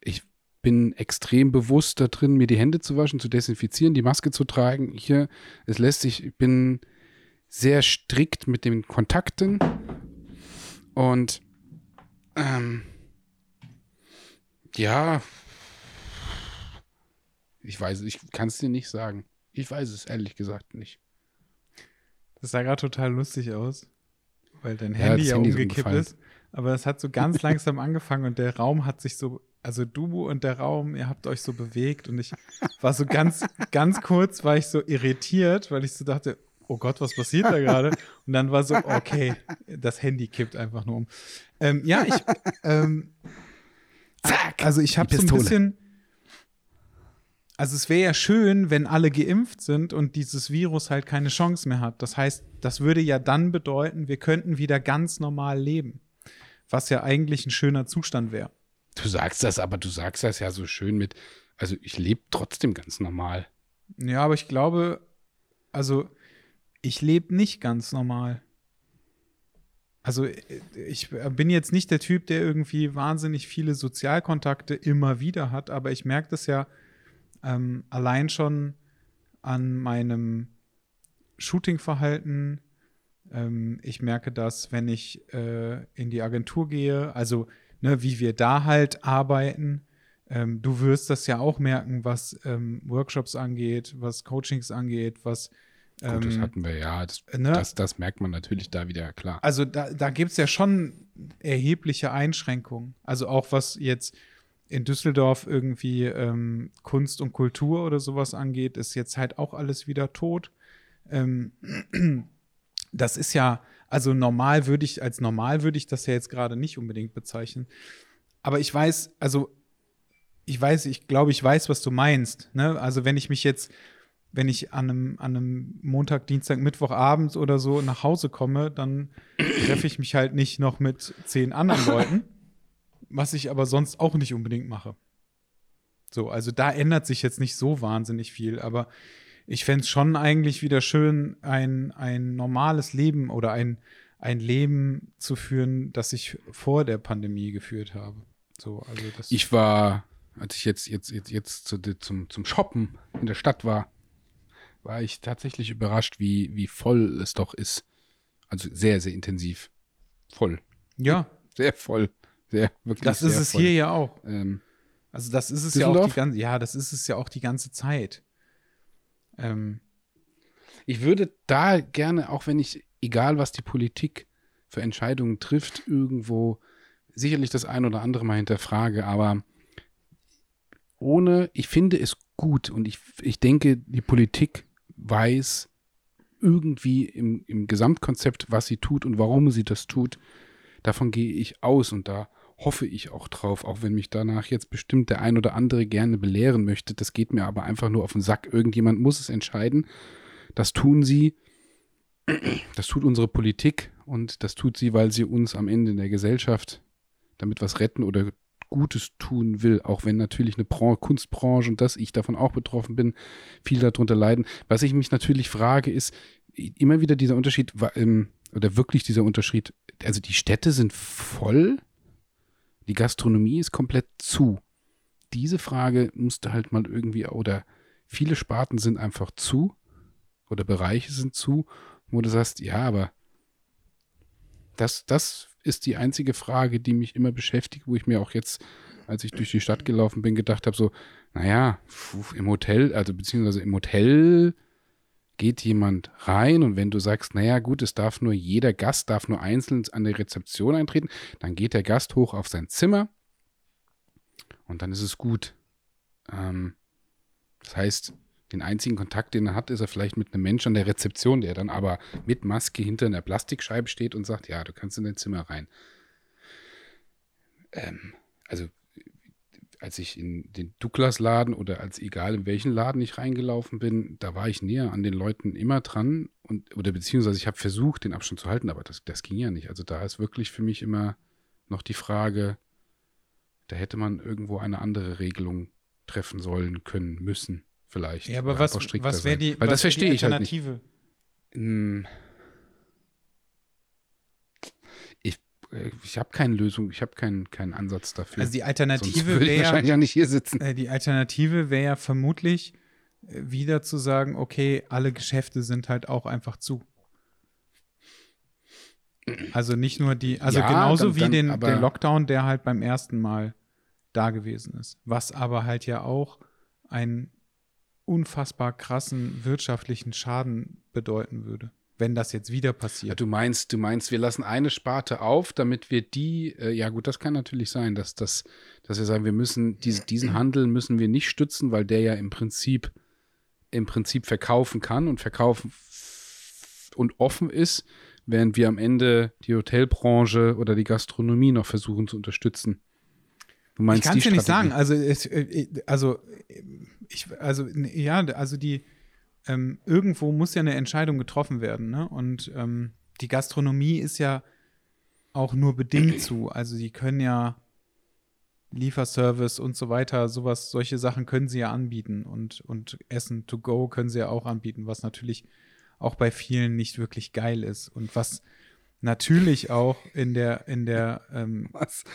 ich bin extrem bewusst da drin, mir die Hände zu waschen, zu desinfizieren, die Maske zu tragen. Hier, es lässt sich, ich bin sehr strikt mit den Kontakten und ähm, ja, ich weiß, ich kann es dir nicht sagen. Ich weiß es ehrlich gesagt nicht. Das sah gerade total lustig aus, weil dein Ja, Handy das ja, Handy umgekippt umgefallen. ist. Aber es hat so ganz langsam angefangen und der Raum hat sich so, also du und der Raum, ihr habt euch so bewegt und ich war so ganz, ganz kurz, war ich so irritiert, weil ich so dachte, oh Gott, was passiert da gerade? Und dann war so, okay, das Handy kippt einfach nur um. Ähm, ja, ich, ähm, Zack! also ich habe so ein bisschen, also es wäre ja schön, wenn alle geimpft sind und dieses Virus halt keine Chance mehr hat. Das heißt, das würde ja dann bedeuten, wir könnten wieder ganz normal leben. Was ja eigentlich ein schöner Zustand wäre. Du sagst das, aber du sagst das ja so schön mit, also ich lebe trotzdem ganz normal. Ja, aber ich glaube, also ich lebe nicht ganz normal. Also äh, ich bin jetzt nicht der Typ, der irgendwie wahnsinnig viele Sozialkontakte immer wieder hat, aber ich merke das ja ähm, allein schon an meinem Shootingverhalten. Ähm, ich merke das, wenn ich äh, in die Agentur gehe, also ne, wie wir da halt arbeiten. Ähm, du wirst das ja auch merken, was ähm, Workshops angeht, was Coachings angeht, was Gut, das ähm, hatten wir ja. Das, ne? das, das merkt man natürlich da wieder, klar. also da, da gibt es ja schon erhebliche Einschränkungen. Also auch was jetzt in Düsseldorf irgendwie ähm, Kunst und Kultur oder sowas angeht, ist jetzt halt auch alles wieder tot. Ähm, das ist ja, also normal würde ich, als normal würde ich das ja jetzt gerade nicht unbedingt bezeichnen. Aber ich weiß, also ich weiß, ich glaube, ich weiß, was du meinst. Ne? Also wenn ich mich jetzt wenn ich an einem, an einem Montag, Dienstag, Mittwochabend oder so nach Hause komme, dann treffe ich mich halt nicht noch mit zehn anderen Leuten, was ich aber sonst auch nicht unbedingt mache. So, also da ändert sich jetzt nicht so wahnsinnig viel, aber ich fände es schon eigentlich wieder schön, ein, ein normales Leben oder ein, ein Leben zu führen, das ich vor der Pandemie geführt habe. So, also das Ich war, als ich jetzt, jetzt, jetzt, jetzt zu, zum, zum Shoppen in der Stadt war, war ich tatsächlich überrascht, wie, wie voll es doch ist. Also sehr, sehr intensiv. Voll. ja, Sehr voll. Sehr, wirklich das ist es voll. hier ja auch. Ähm, Also das ist es ja auch die Düsseldorf? ganze, ja, das ist es ja auch die ganze Zeit. Ähm, ich würde da gerne, auch wenn ich, egal was die Politik für Entscheidungen trifft, irgendwo sicherlich das ein oder andere mal hinterfrage, aber ohne, ich finde es gut und ich, ich denke, die Politik weiß, irgendwie im, im Gesamtkonzept, was sie tut und warum sie das tut, davon gehe ich aus und da hoffe ich auch drauf, auch wenn mich danach jetzt bestimmt der ein oder andere gerne belehren möchte. Das geht mir aber einfach nur auf den Sack. Irgendjemand muss es entscheiden. Das tun sie. Das tut unsere Politik und das tut sie, weil sie uns am Ende in der Gesellschaft damit was retten oder Gutes tun will, auch wenn natürlich eine Bran Kunstbranche und dass ich davon auch betroffen bin, viel darunter leiden. Was ich mich natürlich frage, ist immer wieder dieser Unterschied, ähm, oder wirklich dieser Unterschied, also die Städte sind voll, die Gastronomie ist komplett zu. Diese Frage musste halt mal irgendwie, oder viele Sparten sind einfach zu, oder Bereiche sind zu, wo du sagst, ja, aber das, das ist die einzige Frage, die mich immer beschäftigt, wo ich mir auch jetzt, als ich durch die Stadt gelaufen bin, gedacht habe, so, naja, im Hotel, also beziehungsweise im Hotel geht jemand rein und wenn du sagst, naja gut, es darf nur jeder Gast, darf nur einzeln an der Rezeption eintreten, dann geht der Gast hoch auf sein Zimmer und dann ist es gut. Ähm, das heißt, den einzigen Kontakt, den er hat, ist er vielleicht mit einem Menschen an der Rezeption, der dann aber mit Maske hinter einer Plastikscheibe steht und sagt, ja, du kannst in dein Zimmer rein. Ähm, also als ich in den Douglas-Laden oder als egal in welchen Laden ich reingelaufen bin, da war ich näher an den Leuten immer dran und oder beziehungsweise ich habe versucht, den Abstand zu halten, aber das, das ging ja nicht. Also da ist wirklich für mich immer noch die Frage, da hätte man irgendwo eine andere Regelung treffen sollen, können, müssen vielleicht. Ja, aber was, was wäre die, Weil das verstehe ich halt nicht. Hm. Ich, äh, ich habe keine Lösung, ich habe keinen, keinen Ansatz dafür. Also die Alternative wäre wahrscheinlich ja nicht hier sitzen. Äh, die Alternative wäre ja vermutlich äh, wieder zu sagen, okay, alle Geschäfte sind halt auch einfach zu. Also nicht nur die, also ja, genauso dann, wie dann, den, den Lockdown, der halt beim ersten Mal da gewesen ist. Was aber halt ja auch ein unfassbar krassen wirtschaftlichen Schaden bedeuten würde, wenn das jetzt wieder passiert. Ja, du meinst, du meinst, wir lassen eine Sparte auf, damit wir die, äh, ja gut, das kann natürlich sein, dass, dass, dass wir sagen, wir müssen diese, diesen Handel müssen wir nicht stützen, weil der ja im Prinzip im Prinzip verkaufen kann und verkaufen und offen ist, während wir am Ende die Hotelbranche oder die Gastronomie noch versuchen zu unterstützen. Du meinst ich kann es dir nicht sagen. Also, es, äh, also, ich, also, ja, also die, ähm, irgendwo muss ja eine Entscheidung getroffen werden, ne? Und ähm, die Gastronomie ist ja auch nur bedingt zu. Also, die können ja Lieferservice und so weiter, sowas, solche Sachen können sie ja anbieten und, und Essen to go können sie ja auch anbieten, was natürlich auch bei vielen nicht wirklich geil ist und was natürlich auch in der, in der, ähm,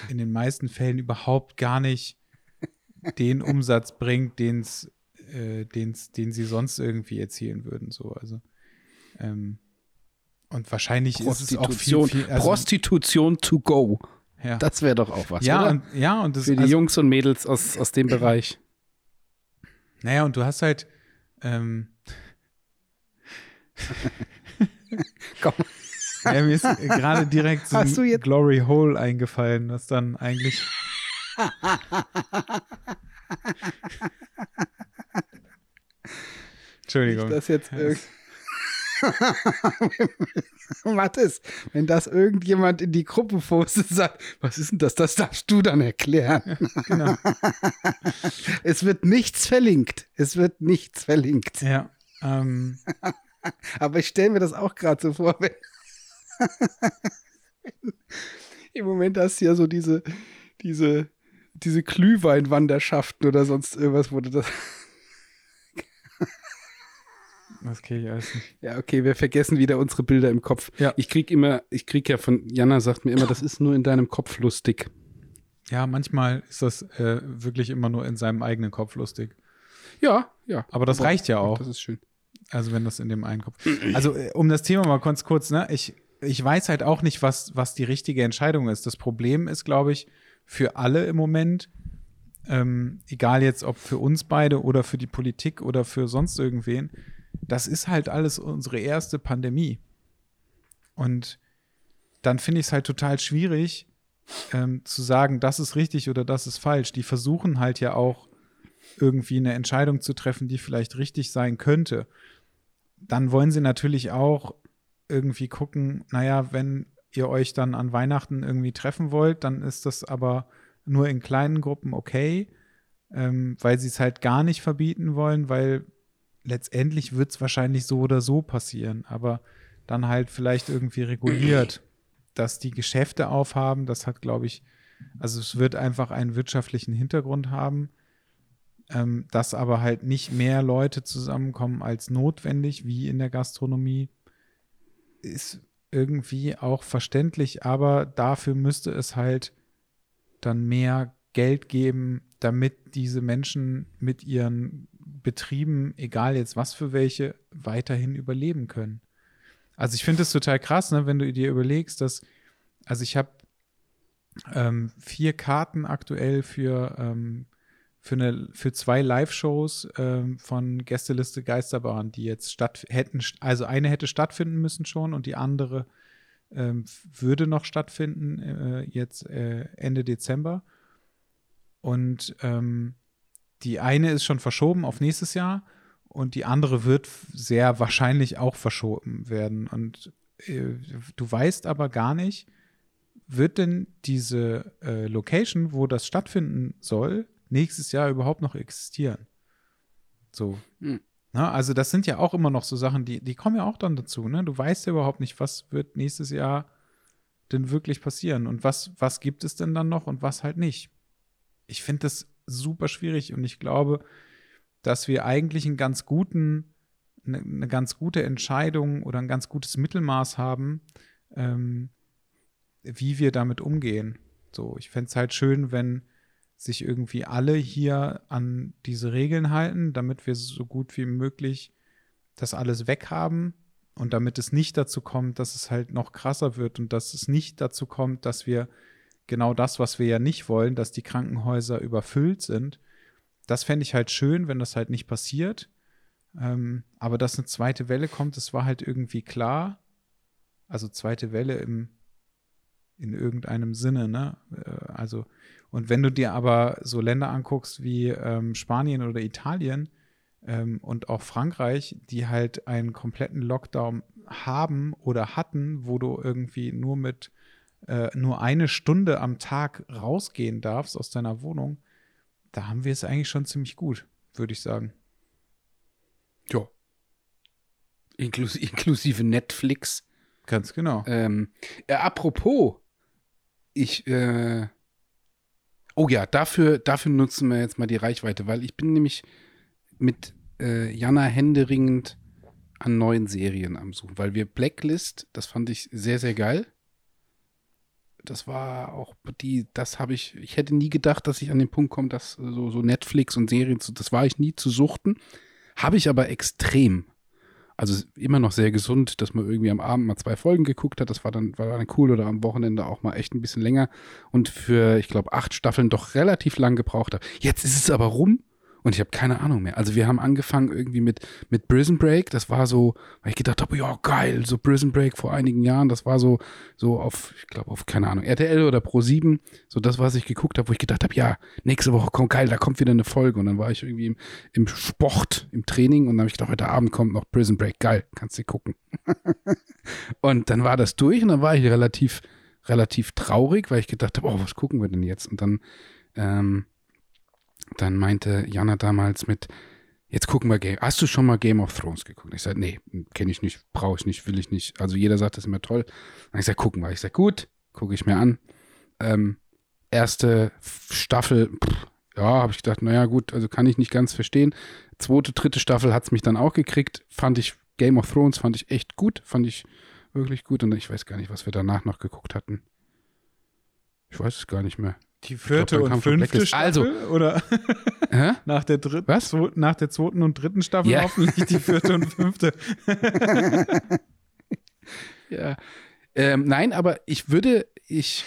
in den meisten Fällen überhaupt gar nicht den Umsatz bringt, den's, äh, den's, den sie sonst irgendwie erzielen würden. So, also ähm, und wahrscheinlich ist es auch viel, viel also, Prostitution to go. Ja. Das wäre doch auch was, ja, oder? Und, ja, und das, Für die also, Jungs und Mädels aus, aus dem Bereich. Naja, und du hast halt ähm, Komm. Ja, mir ist gerade direkt so ein Glory Hole eingefallen, was dann eigentlich. Entschuldigung. das jetzt Mathis, wenn das irgendjemand in die Gruppe postet, sagt, was ist denn das? Das darfst du dann erklären. genau. es wird nichts verlinkt. Es wird nichts verlinkt. Ja. Ähm. Aber ich stelle mir das auch gerade so vor, wenn Im Moment hast du ja so diese, diese, diese Glühweinwanderschaften oder sonst irgendwas, du das. Das kriege ich alles nicht. Ja, okay, wir vergessen wieder unsere Bilder im Kopf. Ja. Ich krieg immer, ich krieg ja von, Jana sagt mir immer, das ist nur in deinem Kopf lustig. Ja, manchmal ist das äh, wirklich immer nur in seinem eigenen Kopf lustig. Ja, ja. Aber das aber, reicht ja auch. Das ist schön. Also wenn das in dem einen Kopf. Also äh, um das Thema mal kurz kurz, ne? Ich ich weiß halt auch nicht, was, was die richtige Entscheidung ist. Das Problem ist, glaube ich, für alle im Moment, ähm, egal jetzt ob für uns beide oder für die Politik oder für sonst irgendwen, das ist halt alles unsere erste Pandemie. Und dann finde ich es halt total schwierig ähm, zu sagen, das ist richtig oder das ist falsch. Die versuchen halt ja auch irgendwie eine Entscheidung zu treffen, die vielleicht richtig sein könnte. dann wollen sie natürlich auch irgendwie gucken, naja, wenn ihr euch dann an Weihnachten irgendwie treffen wollt, dann ist das aber nur in kleinen Gruppen okay, ähm, weil sie es halt gar nicht verbieten wollen, weil letztendlich wird es wahrscheinlich so oder so passieren, aber dann halt vielleicht irgendwie reguliert, dass die Geschäfte aufhaben, das hat, glaube ich, also es wird einfach einen wirtschaftlichen Hintergrund haben, ähm, dass aber halt nicht mehr Leute zusammenkommen als notwendig, wie in der Gastronomie, ist irgendwie auch verständlich, aber dafür müsste es halt dann mehr Geld geben, damit diese Menschen mit ihren Betrieben, egal jetzt was für welche, weiterhin überleben können. Also ich finde es total krass, ne, wenn du dir überlegst, dass, also ich habe ähm, vier Karten aktuell für, ähm, für, eine, für zwei Live-Shows ähm, von Gästeliste Geisterbahn, die jetzt statt hätten, also eine hätte stattfinden müssen schon und die andere ähm, würde noch stattfinden, äh, jetzt äh, Ende Dezember. Und ähm, die eine ist schon verschoben auf nächstes Jahr und die andere wird sehr wahrscheinlich auch verschoben werden. Und äh, du weißt aber gar nicht, wird denn diese äh, Location, wo das stattfinden soll, nächstes Jahr überhaupt noch existieren? So. Hm. Na, also das sind ja auch immer noch so Sachen, die, die kommen ja auch dann dazu. Ne? Du weißt ja überhaupt nicht, was wird nächstes Jahr denn wirklich passieren und was, was gibt es denn dann noch und was halt nicht. Ich finde das super schwierig und ich glaube, dass wir eigentlich einen ganz guten, eine, eine ganz gute Entscheidung oder ein ganz gutes Mittelmaß haben, ähm, wie wir damit umgehen. So, ich fände es halt schön, wenn sich irgendwie alle hier an diese Regeln halten, damit wir so gut wie möglich das alles weghaben und damit es nicht dazu kommt, dass es halt noch krasser wird und dass es nicht dazu kommt, dass wir genau das, was wir ja nicht wollen, dass die Krankenhäuser überfüllt sind. Das fände ich halt schön, wenn das halt nicht passiert. Ähm, aber dass eine zweite Welle kommt, das war halt irgendwie klar. Also zweite Welle im in irgendeinem Sinne, ne? Äh, also, und wenn du dir aber so Länder anguckst wie ähm, Spanien oder Italien ähm, und auch Frankreich, die halt einen kompletten Lockdown haben oder hatten, wo du irgendwie nur mit äh, nur eine Stunde am Tag rausgehen darfst aus deiner Wohnung, da haben wir es eigentlich schon ziemlich gut, würde ich sagen. Ja. Inklus inklusive Netflix. Ganz genau. Ähm, äh, apropos, ich, äh, oh ja, dafür, dafür nutzen wir jetzt mal die Reichweite, weil ich bin nämlich mit äh, Jana händeringend an neuen Serien am Suchen, weil wir Blacklist, das fand ich sehr, sehr geil. Das war auch die, das habe ich, ich hätte nie gedacht, dass ich an den Punkt komme, dass so, so Netflix und Serien, das war ich nie zu suchten. Habe ich aber extrem also immer noch sehr gesund, dass man irgendwie am Abend mal zwei Folgen geguckt hat. Das war dann, war dann cool oder am Wochenende auch mal echt ein bisschen länger und für, ich glaube, acht Staffeln doch relativ lang gebraucht hat. Jetzt ist es aber rum und ich habe keine Ahnung mehr. Also wir haben angefangen irgendwie mit, mit Prison Break. Das war so, weil ich gedacht habe, ja geil, so Prison Break vor einigen Jahren. Das war so, so auf, ich glaube auf, keine Ahnung, RTL oder Pro 7. So das, was ich geguckt habe, wo ich gedacht habe, ja, nächste Woche kommt geil, da kommt wieder eine Folge. Und dann war ich irgendwie im, im Sport, im Training und dann habe ich gedacht, heute Abend kommt noch Prison Break. Geil, kannst du gucken. und dann war das durch und dann war ich relativ, relativ traurig, weil ich gedacht habe, oh, was gucken wir denn jetzt? Und dann, ähm, dann meinte Jana damals mit, jetzt gucken wir Game. Hast du schon mal Game of Thrones geguckt? Ich sage, nee, kenne ich nicht, brauche ich nicht, will ich nicht. Also jeder sagt das ist immer toll. Dann ich sage, gucken wir. Ich sage, gut, gucke ich mir an. Ähm, erste Staffel, pff, ja, habe ich gedacht, naja, gut, also kann ich nicht ganz verstehen. Zweite, dritte Staffel hat es mich dann auch gekriegt. Fand ich Game of Thrones, fand ich echt gut, fand ich wirklich gut. Und ich weiß gar nicht, was wir danach noch geguckt hatten. Ich weiß es gar nicht mehr. Die vierte glaub, und fünfte Staffel? Also, oder nach, der dritten, Was? nach der zweiten und dritten Staffel ja. hoffentlich die vierte und fünfte. ja. Ähm, nein, aber ich würde, ich,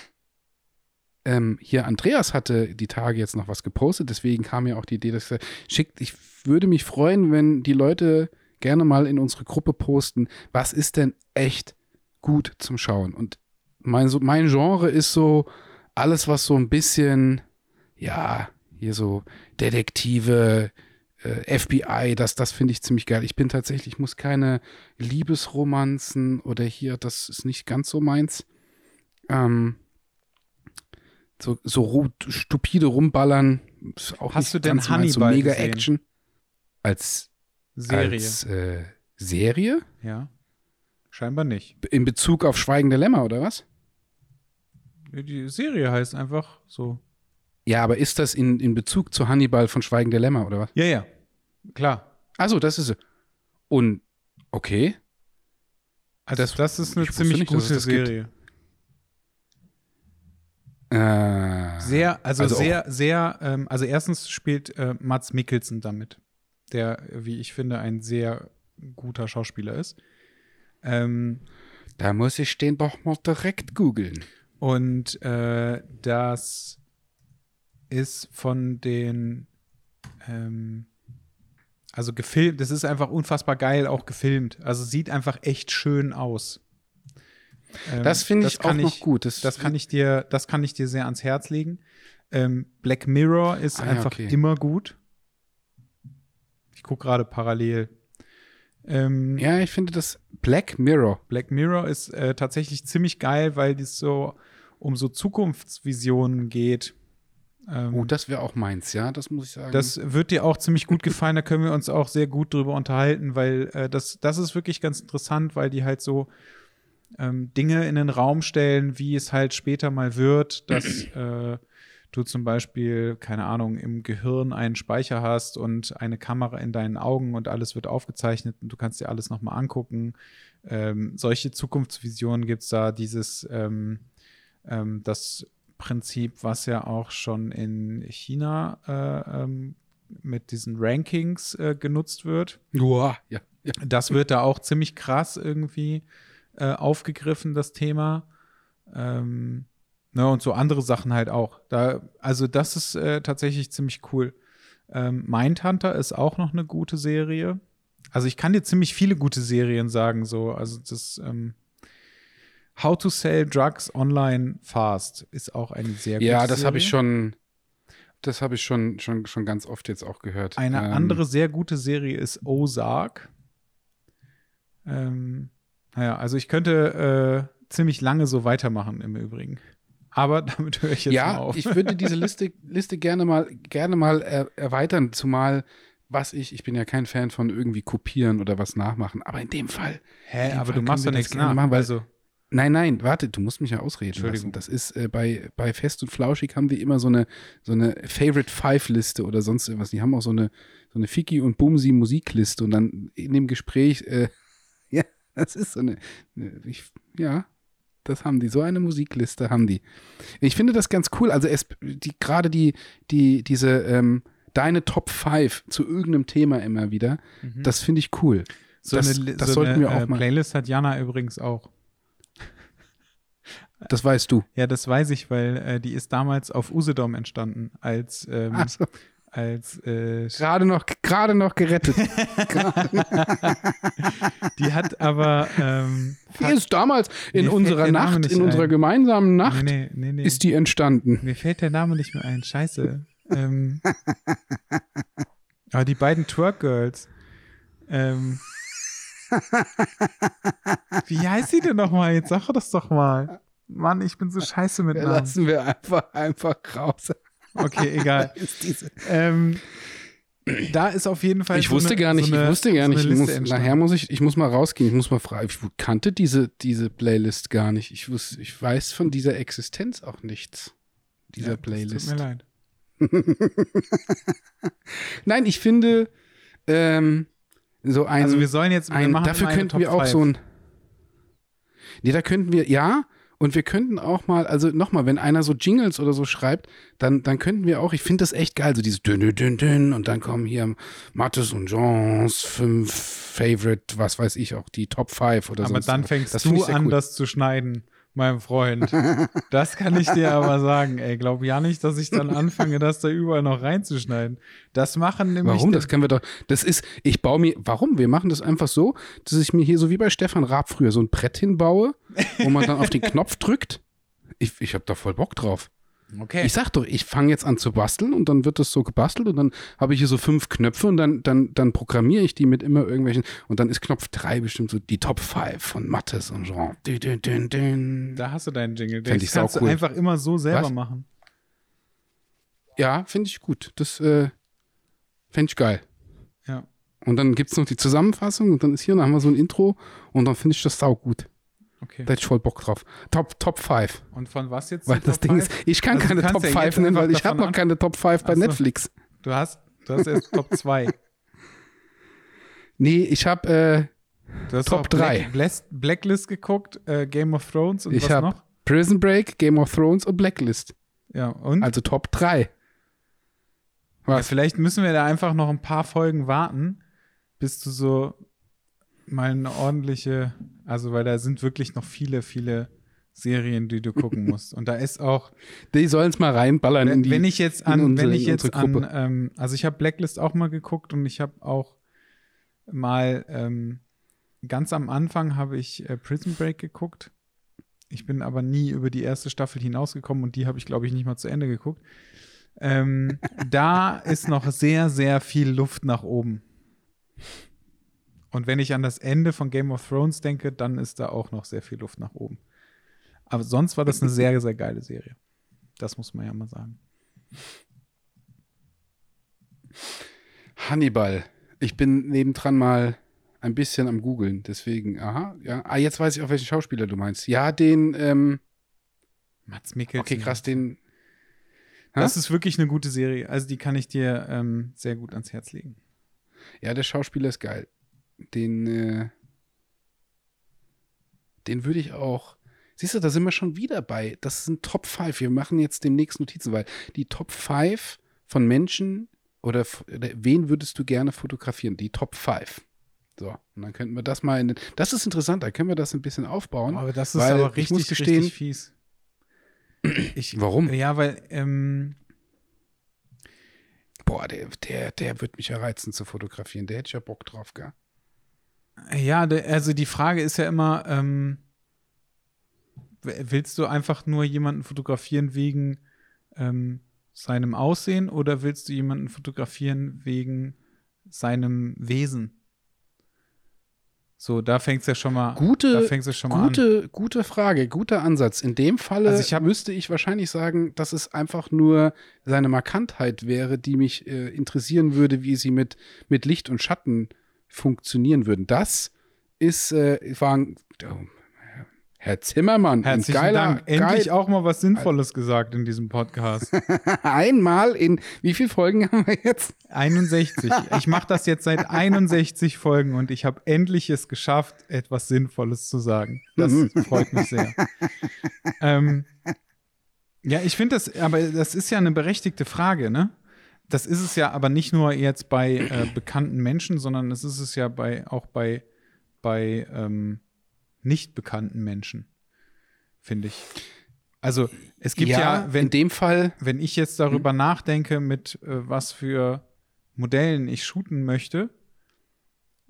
ähm, hier Andreas hatte die Tage jetzt noch was gepostet, deswegen kam mir auch die Idee, dass er schickt, ich würde mich freuen, wenn die Leute gerne mal in unsere Gruppe posten, was ist denn echt gut zum Schauen? Und mein, so, mein Genre ist so, alles, was so ein bisschen, ja, hier so Detektive, äh, FBI, das, das finde ich ziemlich geil. Ich bin tatsächlich, ich muss keine Liebesromanzen oder hier, das ist nicht ganz so meins. Ähm, so, so stupide rumballern. Ist auch Hast nicht du denn ganz meins, Hannibal so mega gesehen? Action. Als Serie. Als äh, Serie? ja. Scheinbar nicht. In Bezug auf Schweigende Lämmer, oder was? Die Serie heißt einfach so. Ja, aber ist das in, in Bezug zu Hannibal von Schweigende Lämmer, oder was? Ja, ja. Klar. Also, das ist. Und okay. Also Das- das, ist eine ziemlich nicht, gute. Serie. Äh, Sehr, also, Also auch- sehr, sehr, ähm, also erstens spielt äh, Mats Mikkelsen damit, der, wie ich finde, ein sehr guter Schauspieler ist. Ähm, da muss ich den doch mal direkt googeln. Und äh, das ist von den, ähm, also gefilmt, das ist einfach unfassbar geil auch gefilmt. Also sieht einfach echt schön aus. Ähm, Das finde ich auch kann noch gut. Das, Das kann ich dir, das kann ich dir sehr ans Herz legen. Ähm, Black Mirror ist Ah, einfach okay. immer gut. Ich gucke gerade parallel. Ähm, Ja, ich finde das Black Mirror. Black Mirror ist äh, tatsächlich ziemlich geil, weil es so um so Zukunftsvisionen geht. Ähm, Oh, das wäre auch meins, ja, das muss ich sagen. das wird dir auch ziemlich gut gefallen, da können wir uns auch sehr gut drüber unterhalten, weil äh, das, das ist wirklich ganz interessant, weil die halt so ähm, Dinge in den Raum stellen, wie es halt später mal wird, dass äh, du zum Beispiel, keine Ahnung, im Gehirn einen Speicher hast und eine Kamera in deinen Augen und alles wird aufgezeichnet und du kannst dir alles nochmal angucken. Ähm, solche Zukunftsvisionen gibt es da, dieses ähm, ähm, das Prinzip, was ja auch schon in China äh, ähm, mit diesen Rankings äh, genutzt wird. Uah, ja, ja. Das wird da auch ziemlich krass irgendwie äh, aufgegriffen, das Thema. Ähm, ne, und so andere Sachen halt auch. Da, also, das ist äh, tatsächlich ziemlich cool. Ähm, Mindhunter ist auch noch eine gute Serie. Also, ich kann dir ziemlich viele gute Serien sagen, so. Also, das ähm, How to Sell Drugs Online Fast ist auch eine sehr gute ja, das habe ich schon, das habe ich schon, schon, schon ganz oft jetzt auch gehört. Eine Ähm, andere sehr gute Serie ist Ozark. Ähm, naja, also ich könnte äh, ziemlich lange so weitermachen im Übrigen. Aber damit höre ich jetzt mal ja, auf. ich würde diese Liste, Liste gerne mal, gerne mal er, erweitern, zumal was ich, ich bin ja kein Fan von irgendwie kopieren oder was nachmachen, aber in dem Fall, Hä, dem aber Fall du machst doch nichts nach. machen, weil- also, nein, nein, warte, du musst mich ja ausreden Entschuldigung. lassen. Das ist äh, bei, bei Fest und Flauschig haben wir immer so eine, so eine Favorite Five Liste oder sonst irgendwas. Die haben auch so eine, so eine Fiki und Bumsi Musikliste und dann in dem Gespräch, äh, ja, das ist so eine, eine ich, ja, das haben die. So eine Musikliste haben die. Ich finde das ganz cool. Also es, die, gerade die, die, diese, ähm, deine Top 5 zu irgendeinem Thema immer wieder, mhm. das finde ich cool. so das- eine, das so sollten eine wir auch äh, mal- Playlist hat Jana übrigens auch. Das weißt du. Ja, das weiß ich, weil äh, die ist damals auf Usedom entstanden, als, ähm, Also, als äh, gerade noch, gerade noch gerettet. die hat aber ähm, Die ist damals in unserer Nacht, in unserer ein. gemeinsamen Nacht, nee, nee, nee, nee. ist die entstanden. Mir fällt der Name nicht mehr ein. Scheiße. ähm, aber die beiden Twerk Girls. Ähm, wie heißt sie denn nochmal? Jetzt sag das doch mal. Mann, ich bin so scheiße mit Namen. Lassen wir einfach, einfach raus. Okay, egal. Ähm, da ist auf jeden Fall. Ich so wusste eine, gar nicht, so eine, ich wusste gar so nicht. eine Ich muss, entstanden. nachher muss ich, ich muss mal rausgehen, ich muss mal fragen. Ich kannte diese, diese Playlist gar nicht. Ich, wusste, ich weiß von dieser Existenz auch nichts. Dieser Ja, Playlist. Tut mir leid. Nein, ich finde, ähm, so ein. Also wir sollen jetzt, wir ein, dafür könnten wir auch so ein. Nee, da könnten wir, ja, und wir könnten auch mal, also nochmal, wenn einer so Jingles oder so schreibt, dann, dann könnten wir auch, ich finde das echt geil, so dieses dünn, dünn, dünn, und dann kommen hier Mattes und Johns fünf Favorite, was weiß ich, auch die Top 5 oder so. Aber dann fängst das du an, cool. das zu schneiden, mein Freund. Das kann ich dir aber sagen, ey. Glaub ja nicht, dass ich dann anfange, das da überall noch reinzuschneiden. Das machen nämlich. Warum? Das können wir doch. Das ist, ich baue mir, warum? Wir machen das einfach so, dass ich mir hier so wie bei Stefan Raab früher so ein Brett hinbaue, wo man dann auf den Knopf drückt. Ich, ich habe da voll Bock drauf. Okay. Ich sag doch, ich fange jetzt an zu basteln und dann wird das so gebastelt und dann habe ich hier so fünf Knöpfe und dann, dann, dann programmiere ich die mit immer irgendwelchen und dann ist Knopf 3 bestimmt so die Top 5 von Mattes und Jean. Dün, dün, dün, da hast du deinen Jingle. Das ich kannst du saucool. einfach immer so selber Was? machen. Ja, finde ich gut. Das äh, fände ich geil. Ja. Und dann gibt es noch die Zusammenfassung und dann ist hier, dann haben wir so ein Intro und dann finde ich das saugut. Okay. Da hätte ich voll Bock drauf. Top, Top 5. Und von was jetzt? Weil das Top Ding five? ist, ich kann Also keine Top ja 5 jetzt nennen, weil ich habe noch keine Top 5 bei Ach so. Netflix. Du hast, du hast erst Top 2. Nee, ich habe äh, Top auch Black, drei. Blast- Blacklist geguckt, äh, Game of Thrones und Ich was noch? Prison Break, Game of Thrones und Blacklist. Ja, und? Also Top 3. ja, Was? vielleicht müssen wir da einfach noch ein paar Folgen warten, bis du so mal eine ordentliche, also weil da sind wirklich noch viele, viele Serien, die du gucken musst. Und da ist auch, Die sollen es mal reinballern in wenn, die. wenn ich jetzt in an, unsere- wenn ich in jetzt an, ähm, also ich habe Blacklist auch mal geguckt und ich habe auch mal ähm, ganz am Anfang habe ich äh, Prison Break geguckt. Ich bin aber nie über die erste Staffel hinausgekommen und die habe ich, glaube ich, nicht mal zu Ende geguckt. Ähm, da ist noch sehr, sehr viel Luft nach oben. Und wenn ich an das Ende von Game of Thrones denke, dann ist da auch noch sehr viel Luft nach oben. Aber sonst war das eine sehr, sehr geile Serie. Das muss man ja mal sagen. Hannibal. Ich bin nebendran mal ein bisschen am googeln, deswegen, aha, ja. Ah, jetzt weiß ich auch, welchen Schauspieler du meinst. Ja, den, ähm, Mats Mikkelsen. okay, krass, den, Das ist wirklich eine gute Serie. Also die kann ich dir ähm, sehr gut ans Herz legen. ja, der Schauspieler ist geil. Den, äh, den würde ich auch, siehst du, da sind wir schon wieder bei. Das sind Top 5. Wir machen jetzt demnächst Notizen, weil die Top 5 von Menschen oder, oder wen würdest du gerne fotografieren? Die Top 5. So, und dann könnten wir das mal in den, das ist interessant, da können wir das ein bisschen aufbauen. Aber das ist aber ich richtig, muss gestehen- richtig fies. Ich, Warum? Ja, weil ähm, Boah, der, der, der wird mich ja reizen zu fotografieren. Der hätte ich ja Bock drauf, gell? Ja, also die Frage ist ja immer, ähm, willst du einfach nur jemanden fotografieren wegen ähm, seinem Aussehen oder willst du jemanden fotografieren wegen seinem Wesen? So, da fängt es ja schon mal, da Gute, fängt's ja schon mal an. gute, gute Frage, guter Ansatz. In dem Falle Also ich hab- müsste ich wahrscheinlich sagen, dass es einfach nur seine Markantheit wäre, die mich äh, interessieren würde, wie sie mit, mit Licht und Schatten funktionieren würden. Das ist, äh, war ein, oh, Herr Zimmermann, Herzlichen ein geiler, Dank. Endlich geil, auch mal was Sinnvolles gesagt in diesem Podcast. einmal in, wie viele Folgen haben wir jetzt? 61. Ich mache das jetzt seit 61 Folgen und ich habe endlich es geschafft, etwas Sinnvolles zu sagen. Das freut mich sehr. ähm, ja, ich finde das, aber das ist ja eine berechtigte Frage, ne? Das ist es ja aber nicht nur jetzt bei äh, bekannten Menschen, sondern es ist es ja bei, auch bei, bei ähm, nicht bekannten Menschen, finde ich. Also es gibt ja, wenn, in dem Fall, wenn ich jetzt darüber nachdenke, mit äh, was für Modellen ich shooten möchte,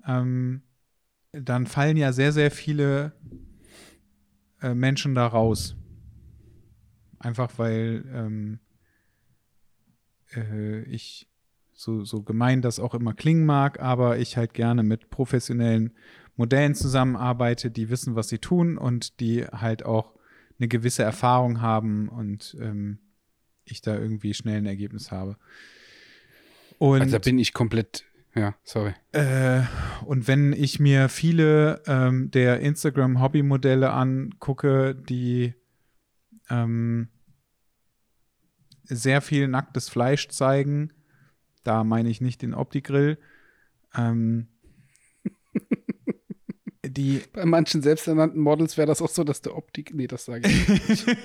ähm, dann fallen ja sehr, sehr viele äh, Menschen da raus. Einfach weil ähm, äh, ich so, so gemein das auch immer klingen mag, aber ich halt gerne mit professionellen Modellen zusammenarbeite, die wissen, was sie tun und die halt auch eine gewisse Erfahrung haben und ähm, ich da irgendwie schnell ein Ergebnis habe. Und, also da bin ich komplett, ja, sorry. äh, und wenn ich mir viele ähm, der Instagram-Hobby-Modelle angucke, die ähm, sehr viel nacktes Fleisch zeigen, da meine ich nicht den Opti-Grill, ähm, die Bei manchen selbsternannten Models wäre das auch so, dass der Optik, nee, das sage ich nicht.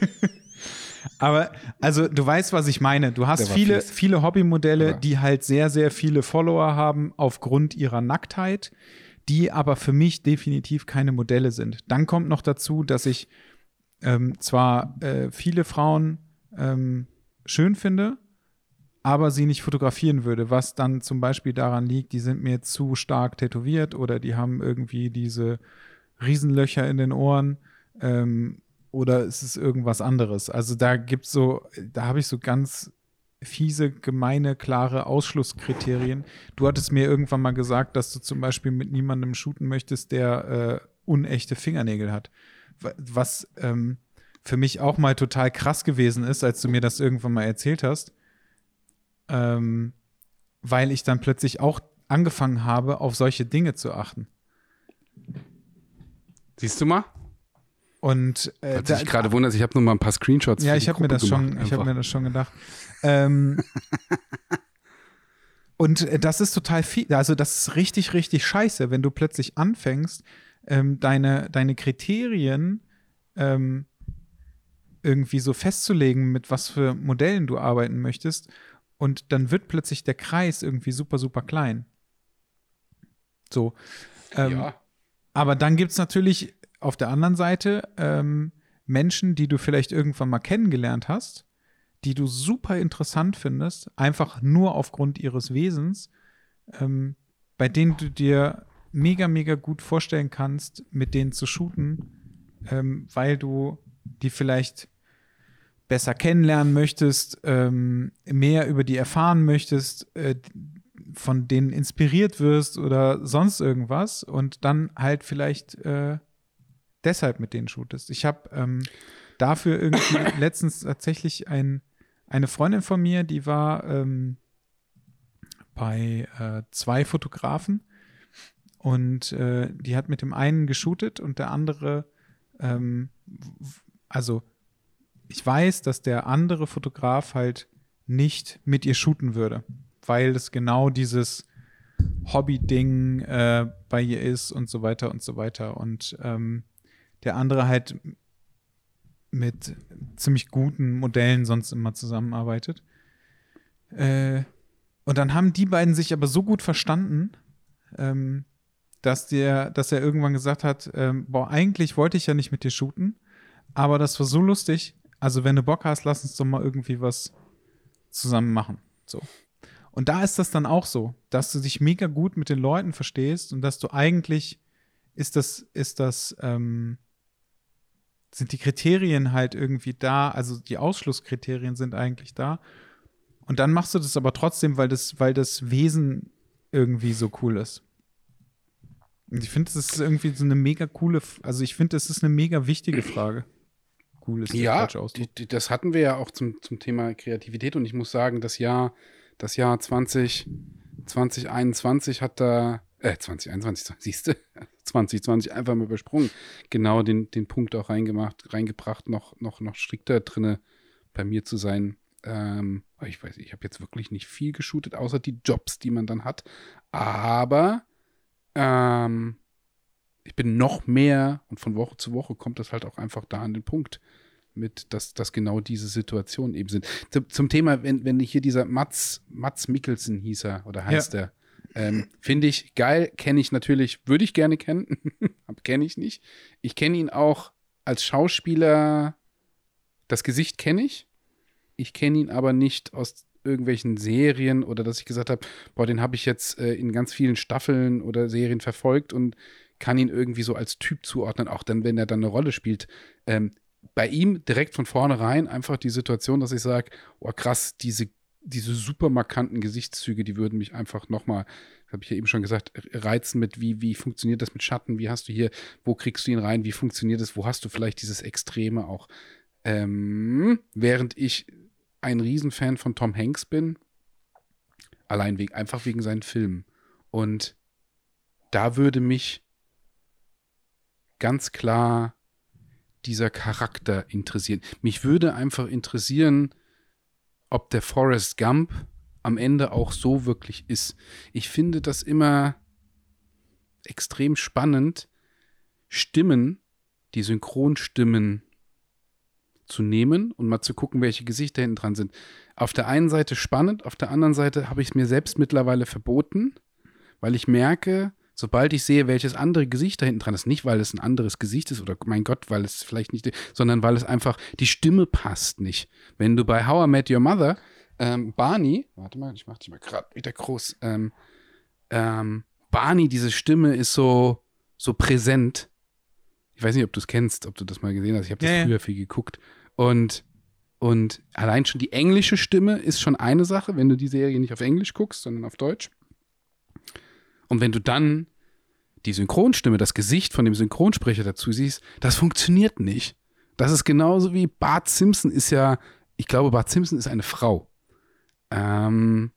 Aber also du weißt, was ich meine. Du hast viele, fies. viele Hobbymodelle, Aber- die halt sehr, sehr viele Follower haben aufgrund ihrer Nacktheit, die aber für mich definitiv keine Modelle sind. Dann kommt noch dazu, dass ich ähm, zwar äh, viele Frauen ähm, schön finde, aber sie nicht fotografieren würde, was dann zum Beispiel daran liegt, die sind mir zu stark tätowiert oder die haben irgendwie diese Riesenlöcher in den Ohren. Ähm, oder ist es irgendwas anderes? Also da gibt es so, da habe ich so ganz fiese, gemeine, klare Ausschlusskriterien. Du hattest mir irgendwann mal gesagt, dass du zum Beispiel mit niemandem shooten möchtest, der äh, unechte Fingernägel hat. Was ähm, für mich auch mal total krass gewesen ist, als du mir das irgendwann mal erzählt hast. Ähm, weil ich dann plötzlich auch angefangen habe, auf solche Dinge zu achten. Siehst du mal? Und äh, Falls ich gerade wundert, ich habe nur mal ein paar Screenshots. Ja, ich habe mir das schon, ich habe mir das schon gedacht. Ähm, und äh, das ist total viel, also das ist richtig, richtig scheiße, wenn du plötzlich anfängst, ähm, deine, deine Kriterien ähm, irgendwie so festzulegen, mit was für Modellen du arbeiten möchtest. Und dann wird plötzlich der Kreis irgendwie super, super klein. So. Ähm, ja. Aber dann gibt es natürlich auf der anderen Seite ähm, Menschen, die du vielleicht irgendwann mal kennengelernt hast, die du super interessant findest, einfach nur aufgrund ihres Wesens, ähm, bei denen du dir mega, mega gut vorstellen kannst, mit denen zu shooten, ähm, weil du die vielleicht besser kennenlernen möchtest, ähm, mehr über die erfahren möchtest, äh, von denen inspiriert wirst oder sonst irgendwas und dann halt vielleicht äh, deshalb mit denen shootest. Ich habe ähm, dafür irgendwie letztens tatsächlich ein, eine Freundin von mir, die war ähm, bei äh, zwei Fotografen und äh, die hat mit dem einen geshootet und der andere, ähm, also ich weiß, dass der andere Fotograf halt nicht mit ihr shooten würde, weil es genau dieses Hobby-Ding äh, bei ihr ist und so weiter und so weiter. Und ähm, der andere halt mit ziemlich guten Modellen sonst immer zusammenarbeitet. Äh, und dann haben die beiden sich aber so gut verstanden, ähm, dass der, dass er irgendwann gesagt hat, ähm, boah, eigentlich wollte ich ja nicht mit dir shooten, aber das war so lustig. Also wenn du Bock hast, lass uns doch mal irgendwie was zusammen machen. So. Und da ist das dann auch so, dass du dich mega gut mit den Leuten verstehst und dass du eigentlich ist das, ist das, ähm, sind die Kriterien halt irgendwie da, also die Ausschlusskriterien sind eigentlich da. Und dann machst du das aber trotzdem, weil das, weil das Wesen irgendwie so cool ist. Und ich finde, das ist irgendwie so eine mega coole, also ich finde, das ist eine mega wichtige Frage. Cool ist ja, die, die, das hatten wir ja auch zum, zum Thema Kreativität und ich muss sagen, das Jahr, das Jahr 20, 2021 hat da, äh, 2021, siehst du, 2020 einfach mal übersprungen, genau den, den Punkt auch reingemacht, reingebracht, noch, noch, noch strikter drinne bei mir zu sein. Ähm, ich weiß, ich habe jetzt wirklich nicht viel geshootet, außer die Jobs, die man dann hat. Aber ähm, ich bin noch mehr und von Woche zu Woche kommt das halt auch einfach da an den Punkt mit, dass, dass genau diese Situationen eben sind. Zum, zum Thema, wenn, wenn hier dieser Mats, Mats Mikkelsen hieß er oder heißt ja. er, ähm, finde ich geil, kenne ich natürlich, würde ich gerne kennen, kenne ich nicht. Ich kenne ihn auch als Schauspieler, das Gesicht kenne ich. Ich kenne ihn aber nicht aus irgendwelchen Serien oder dass ich gesagt habe, boah, den habe ich jetzt äh, in ganz vielen Staffeln oder Serien verfolgt und kann ihn irgendwie so als Typ zuordnen, auch dann, wenn er dann eine Rolle spielt. Ähm, bei ihm direkt von vornherein einfach die Situation, dass ich sage, oh krass, diese, diese super markanten Gesichtszüge, die würden mich einfach nochmal, habe ich ja eben schon gesagt, reizen mit, wie, wie funktioniert das mit Schatten, wie hast du hier, wo kriegst du ihn rein, wie funktioniert das, wo hast du vielleicht dieses Extreme auch. Ähm, während ich ein Riesenfan von Tom Hanks bin. Allein wegen, einfach wegen seinen Filmen. Und da würde mich ganz klar dieser Charakter interessieren. Mich würde einfach interessieren, ob der Forrest Gump am Ende auch so wirklich ist. Ich finde das immer extrem spannend, Stimmen, die Synchronstimmen zu nehmen und mal zu gucken, welche Gesichter hinten dran sind. Auf der einen Seite spannend, auf der anderen Seite habe ich es mir selbst mittlerweile verboten, weil ich merke, sobald ich sehe, welches andere Gesicht da hinten dran ist, nicht weil es ein anderes Gesicht ist oder mein Gott, weil es vielleicht nicht, sondern weil es einfach, die Stimme passt nicht. Wenn du bei How I Met Your Mother ähm, Barney, warte mal, ich mach dich mal gerade wieder groß, ähm, ähm, Barney, diese Stimme ist so, so präsent Ich weiß nicht, ob du es kennst, ob du das mal gesehen hast. Ich habe das Ja, ja. früher viel geguckt. Und, und allein schon die englische Stimme ist schon eine Sache, wenn du die Serie nicht auf Englisch guckst, sondern auf Deutsch. Und wenn du dann die Synchronstimme, das Gesicht von dem Synchronsprecher dazu siehst, das funktioniert nicht. Das ist genauso wie Bart Simpson ist ja, ich glaube, Bart Simpson ist eine Frau. Ähm,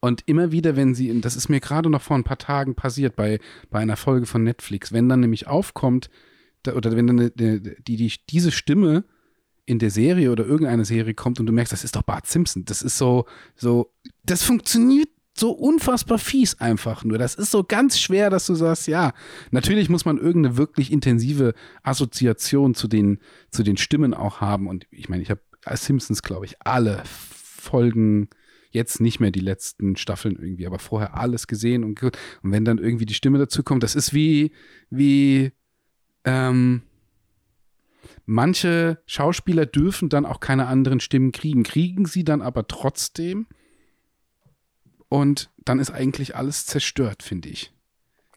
und immer wieder, wenn sie, das ist mir gerade noch vor ein paar Tagen passiert bei, bei einer Folge von Netflix, wenn dann nämlich aufkommt, da, oder wenn dann eine, die, die, diese Stimme in der Serie oder irgendeine Serie kommt und du merkst, das ist doch Bart Simpson. Das ist so, so, das funktioniert so unfassbar fies einfach nur. Das ist so ganz schwer, dass du sagst, ja, natürlich muss man irgendeine wirklich intensive Assoziation zu den, zu den Stimmen auch haben. Und ich meine, ich habe Simpsons, glaube ich, alle Folgen, jetzt nicht mehr die letzten Staffeln irgendwie, aber vorher alles gesehen und, ge- und wenn dann irgendwie die Stimme dazu kommt, das ist wie, wie, ähm, manche Schauspieler dürfen dann auch keine anderen Stimmen kriegen, kriegen sie dann aber trotzdem und dann ist eigentlich alles zerstört, finde ich.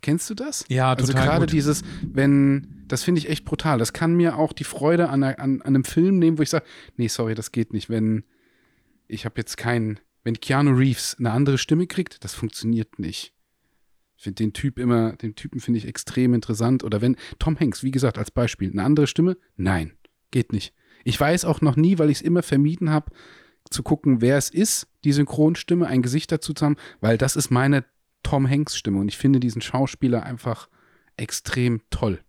Kennst du das? Ja, Also total gerade gut. dieses, wenn, das finde ich echt brutal. Das kann mir auch die Freude an, an, an einem Film nehmen, wo ich sage, nee, sorry, das geht nicht. Wenn ich habe jetzt keinen, wenn Keanu Reeves eine andere Stimme kriegt, das funktioniert nicht. Ich finde den Typ immer, den Typen finde ich extrem interessant. Oder wenn Tom Hanks, wie gesagt, als Beispiel, eine andere Stimme, nein, geht nicht. Ich weiß auch noch nie, weil ich es immer vermieden habe, zu gucken, wer es ist, die Synchronstimme, ein Gesicht dazu zu haben, weil das ist meine Tom Hanks Stimme und ich finde diesen Schauspieler einfach extrem toll.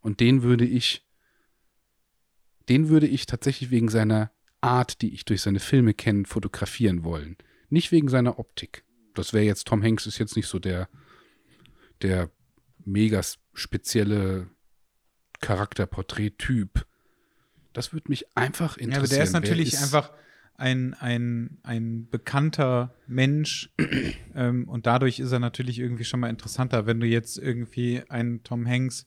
Und den würde ich, den würde ich tatsächlich wegen seiner Art, die ich durch seine Filme kenne, fotografieren wollen. Nicht wegen seiner Optik. Das wäre jetzt, Tom Hanks ist jetzt nicht so der, der mega spezielle Charakterporträt-Typ. Das würde mich einfach interessieren. Ja, aber der ist natürlich ist- einfach ein, ein, ein bekannter Mensch ähm, und dadurch ist er natürlich irgendwie schon mal interessanter. Wenn du jetzt irgendwie einen Tom Hanks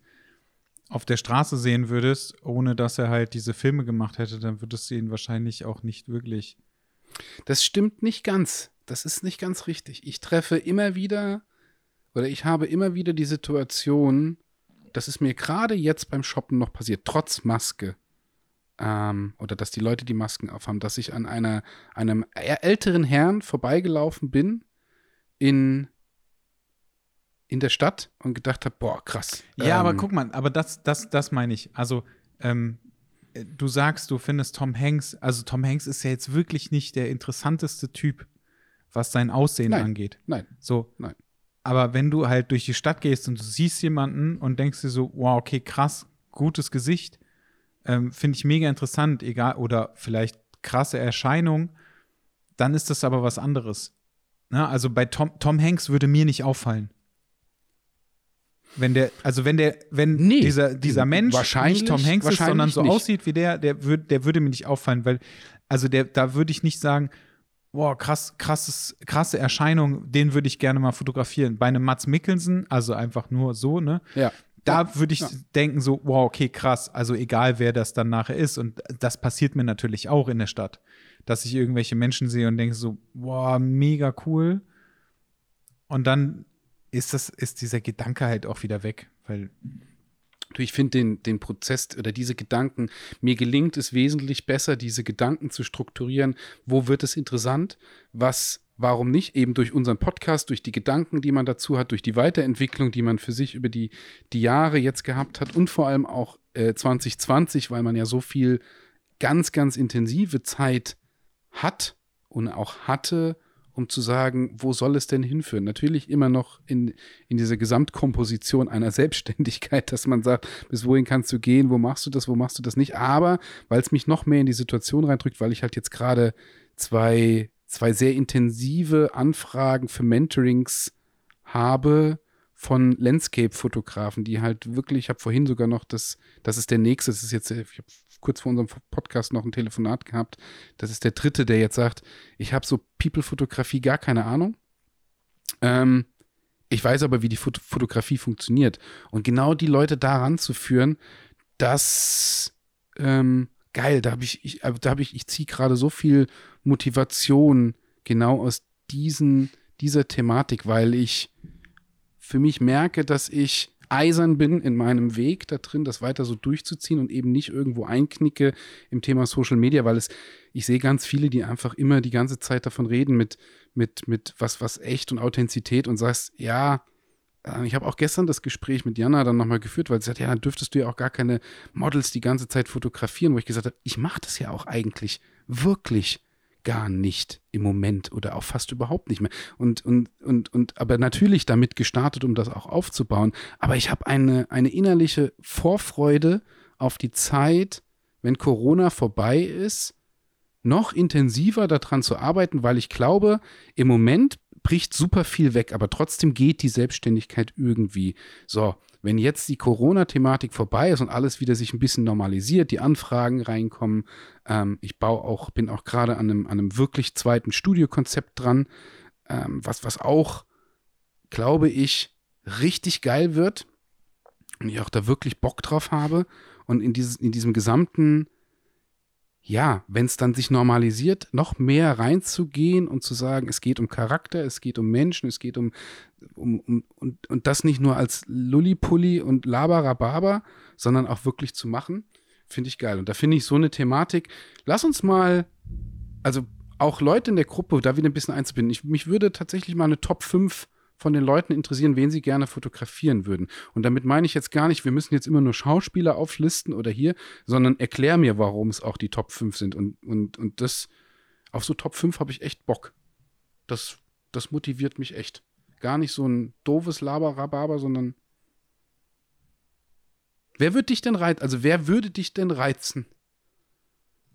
auf der Straße sehen würdest, ohne dass er halt diese Filme gemacht hätte, dann würdest du ihn wahrscheinlich auch nicht wirklich. Das stimmt nicht ganz. Das ist nicht ganz richtig. Ich treffe immer wieder oder ich habe immer wieder die Situation, das ist mir gerade jetzt beim Shoppen noch passiert, trotz Maske. Ähm, oder dass die Leute die Masken aufhaben, dass ich an einer, einem älteren Herrn vorbeigelaufen bin in, in der Stadt und gedacht habe, boah, krass. Ja, aber Ähm, guck mal, aber das, das, das meine ich. Also, ähm, äh, du sagst, du findest Tom Hanks, also Tom Hanks ist ja jetzt wirklich nicht der interessanteste Typ, was sein Aussehen Nein. angeht. Nein, So. Nein. Aber wenn du halt durch die Stadt gehst und du siehst jemanden und denkst dir so, wow, okay, krass, gutes Gesicht, ähm, finde ich mega interessant, egal, oder vielleicht krasse Erscheinung, dann ist das aber was anderes. Na, also bei Tom, Tom Hanks würde mir nicht auffallen. Wenn der, also wenn der, wenn Nee. dieser, dieser Mensch Wahrscheinlich- nicht Tom Hanks ist, sondern so nicht. aussieht wie der, der, würd, der würde mir nicht auffallen, weil, also der, da würde ich nicht sagen, boah, krass, krasses, krasse Erscheinung, den würde ich gerne mal fotografieren. Bei einem Mats Mikkelsen, also einfach nur so, ne? ja. Da würde ich Ja. denken, so, wow, okay, krass, also egal wer das dann nachher ist. Und das passiert mir natürlich auch in der Stadt, dass ich irgendwelche Menschen sehe und denke so, wow, mega cool. Und dann ist das, ist dieser Gedanke halt auch wieder weg, weil Du, ich finde den, den Prozess oder diese Gedanken, mir gelingt es wesentlich besser, diese Gedanken zu strukturieren. Wo wird es interessant? Was, warum nicht? Eben durch unseren Podcast, durch die Gedanken, die man dazu hat, durch die Weiterentwicklung, die man für sich über die, die Jahre jetzt gehabt hat und vor allem auch äh, 2020, weil man ja so viel ganz, ganz intensive Zeit hat und auch hatte, um zu sagen, wo soll es denn hinführen? Natürlich immer noch in, in dieser Gesamtkomposition einer Selbstständigkeit, dass man sagt, bis wohin kannst du gehen, wo machst du das, wo machst du das nicht. Aber weil es mich noch mehr in die Situation reindrückt, weil ich halt jetzt gerade zwei, zwei sehr intensive Anfragen für Mentorings habe von Landscape-Fotografen, die halt wirklich, ich habe vorhin sogar noch das, das ist der nächste, das ist jetzt, ich habe kurz vor unserem Podcast noch ein Telefonat gehabt, das ist der dritte, der jetzt sagt, ich habe so People-Fotografie gar keine Ahnung. Ähm, ich weiß aber, wie die Fot Fotografie funktioniert. Und genau die Leute daran zu führen, das ähm, geil, da habe ich, ich, äh, da habe ich, ich ziehe gerade so viel Motivation genau aus diesen, dieser Thematik, weil ich für mich merke, dass ich eisern bin in meinem Weg da drin, das weiter so durchzuziehen und eben nicht irgendwo einknicke im Thema Social Media, weil es, ich sehe ganz viele, die einfach immer die ganze Zeit davon reden mit, mit, mit was, was echt und Authentizität und sagst, ja, ich habe auch gestern das Gespräch mit Jana dann nochmal geführt, weil sie sagt, ja, dann dürftest du ja auch gar keine Models die ganze Zeit fotografieren, wo ich gesagt habe, ich mache das ja auch eigentlich wirklich gar nicht im Moment oder auch fast überhaupt nicht mehr. Und, und, und, und aber natürlich damit gestartet, um das auch aufzubauen. Aber ich habe eine, eine innerliche Vorfreude auf die Zeit, wenn Corona vorbei ist, noch intensiver daran zu arbeiten, weil ich glaube, im Moment bricht super viel weg, aber trotzdem geht die Selbstständigkeit irgendwie. So, wenn jetzt die Corona-Thematik vorbei ist und alles wieder sich ein bisschen normalisiert, die Anfragen reinkommen, ähm, ich baue auch, bin auch gerade an einem, an einem wirklich zweiten Studiokonzept dran, ähm, was, was auch, glaube ich, richtig geil wird und ich auch da wirklich Bock drauf habe und in, dieses, in diesem gesamten ja, wenn es dann sich normalisiert, noch mehr reinzugehen und zu sagen, es geht um Charakter, es geht um Menschen, es geht um, um, um und, und das nicht nur als Lullipulli und Labarababa, sondern auch wirklich zu machen, finde ich geil. Und da finde ich so eine Thematik, lass uns mal, also auch Leute in der Gruppe da wieder ein bisschen einzubinden. Ich, mich würde tatsächlich mal eine Top 5 von den Leuten interessieren, wen sie gerne fotografieren würden. Und damit meine ich jetzt gar nicht, wir müssen jetzt immer nur Schauspieler auflisten oder hier, sondern erklär mir, warum es auch die Top 5 sind. Und, und, und das, auf so Top 5 habe ich echt Bock. Das, das motiviert mich echt. Gar nicht so ein doofes Laber-Rababer, sondern wer würde dich denn reizen? Also wer würde dich denn reizen?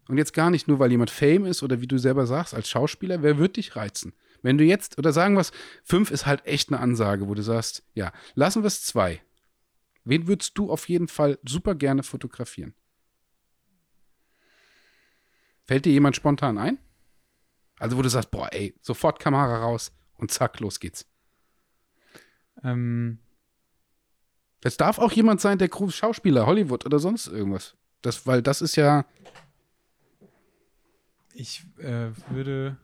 Und jetzt gar nicht nur, weil jemand Fame ist oder wie du selber sagst, als Schauspieler, wer würde dich reizen? Wenn du jetzt, oder sagen wir es, fünf ist halt echt eine Ansage, wo du sagst, ja, lassen wir es zwei. Wen würdest du auf jeden Fall super gerne fotografieren? Fällt dir jemand spontan ein? Also, wo du sagst, boah, ey, sofort Kamera raus und zack, los geht's. Ähm. Es darf auch jemand sein, der Schauspieler, Hollywood oder sonst irgendwas. Das, weil das ist ja. Ich äh, würde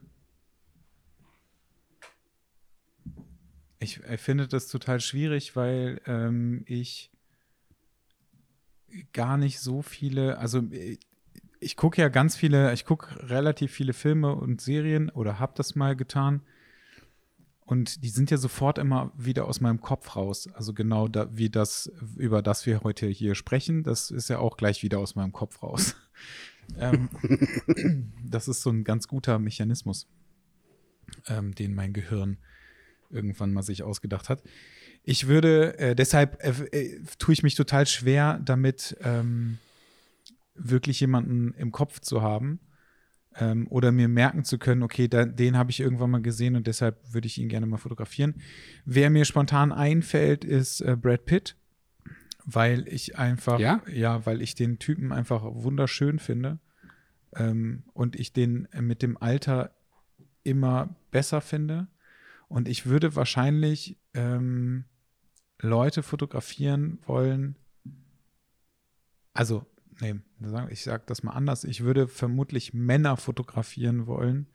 Ich, ich finde das total schwierig, weil ähm, ich gar nicht so viele, also ich, ich gucke ja ganz viele, ich gucke relativ viele Filme und Serien oder habe das mal getan. Und die sind ja sofort immer wieder aus meinem Kopf raus. Also genau da, wie das, über das wir heute hier sprechen, das ist ja auch gleich wieder aus meinem Kopf raus. ähm, das ist so ein ganz guter Mechanismus, ähm, den mein Gehirn irgendwann mal sich ausgedacht hat. Ich würde, äh, deshalb äh, äh, tue ich mich total schwer damit, ähm, wirklich jemanden im Kopf zu haben ähm, oder mir merken zu können, okay, da, den habe ich irgendwann mal gesehen und deshalb würde ich ihn gerne mal fotografieren. Wer mir spontan einfällt, ist äh, Brad Pitt, weil ich einfach, ja? ja, weil ich den Typen einfach wunderschön finde ähm, und ich den mit dem Alter immer besser finde. Und ich würde wahrscheinlich ähm, Leute fotografieren wollen. Also, nee, ich sage das mal anders. Ich würde vermutlich Männer fotografieren wollen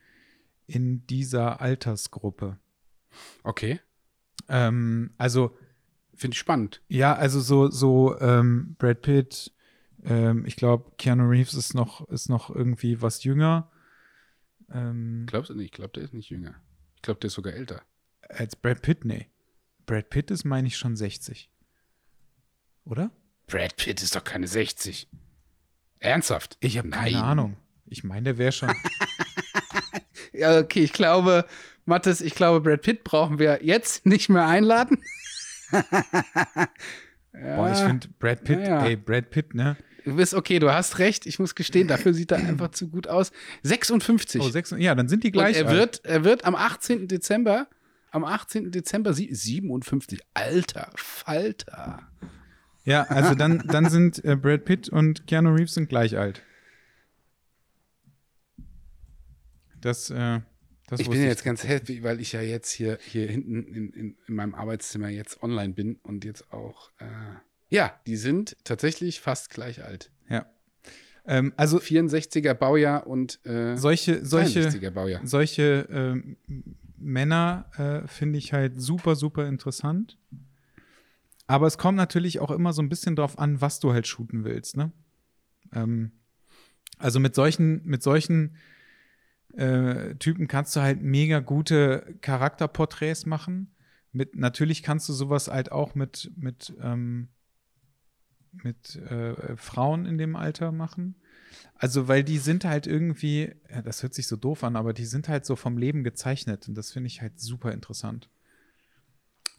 in dieser Altersgruppe. Okay. Ähm, also. Finde ich spannend. Ja, also so, so ähm, Brad Pitt, ähm, ich glaube, Keanu Reeves ist noch, ist noch irgendwie was jünger. Ähm, Glaubst du nicht? Ich glaube, der ist nicht jünger glaube, der ist sogar älter. Als Brad Pitt? Nee. Brad Pitt ist, meine ich, schon 60. Oder? Brad Pitt ist doch keine 60. Ernsthaft? Ich habe keine Ahnung. Ich meine, der wäre schon. ja, okay, ich glaube, Mathis, ich glaube, Brad Pitt brauchen wir jetzt nicht mehr einladen. ja. Boah, ich finde Brad Pitt, ja. ey, Brad Pitt, ne? Du bist okay, du hast recht. Ich muss gestehen, dafür sieht er einfach zu gut aus. 56. Oh, 6, ja, dann sind die gleich. Und er wird, er wird am 18. Dezember, am 18. Dezember 57. Alter Falter. Ja, also dann, dann sind äh, Brad Pitt und Keanu Reeves sind gleich alt. Das, äh, das ich bin jetzt ganz happy, weil ich ja jetzt hier, hier hinten in, in, in meinem Arbeitszimmer jetzt online bin und jetzt auch äh, ja, die sind tatsächlich fast gleich alt. Ja. Ähm, also 64er Baujahr und äh, solche, solche, Baujahr. solche äh, Männer äh, finde ich halt super, super interessant. Aber es kommt natürlich auch immer so ein bisschen drauf an, was du halt shooten willst, ne? Ähm, also mit solchen, mit solchen äh, Typen kannst du halt mega gute Charakterporträts machen. Mit, natürlich kannst du sowas halt auch mit, mit, ähm, mit äh, Frauen in dem Alter machen. Also, weil die sind halt irgendwie, ja, das hört sich so doof an, aber die sind halt so vom Leben gezeichnet und das finde ich halt super interessant.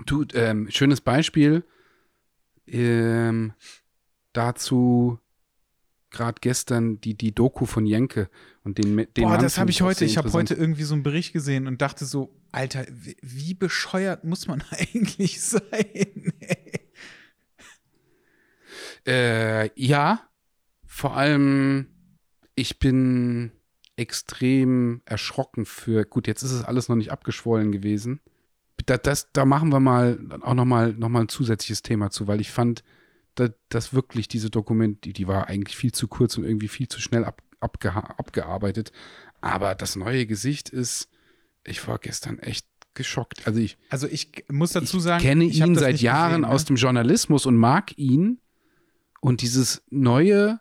Du, ähm, schönes Beispiel ähm, dazu gerade gestern die, die Doku von Jenke und den, den Boah, Mann das habe ich heute, ich habe heute irgendwie so einen Bericht gesehen und dachte so, Alter, wie, wie bescheuert muss man eigentlich sein? Äh, ja, vor allem, ich bin extrem erschrocken für, gut, jetzt ist es alles noch nicht abgeschwollen gewesen. Da, das, da machen wir mal auch nochmal noch mal ein zusätzliches Thema zu, weil ich fand, da, dass wirklich diese Dokument, die, die war eigentlich viel zu kurz und irgendwie viel zu schnell ab, abgeha- abgearbeitet. Aber das neue Gesicht ist, ich war gestern echt geschockt. Also ich, Also ich muss dazu ich sagen, kenne ich hab ihn seit Jahren gesehen, aus ne? dem Journalismus und mag ihn. Und dieses neue,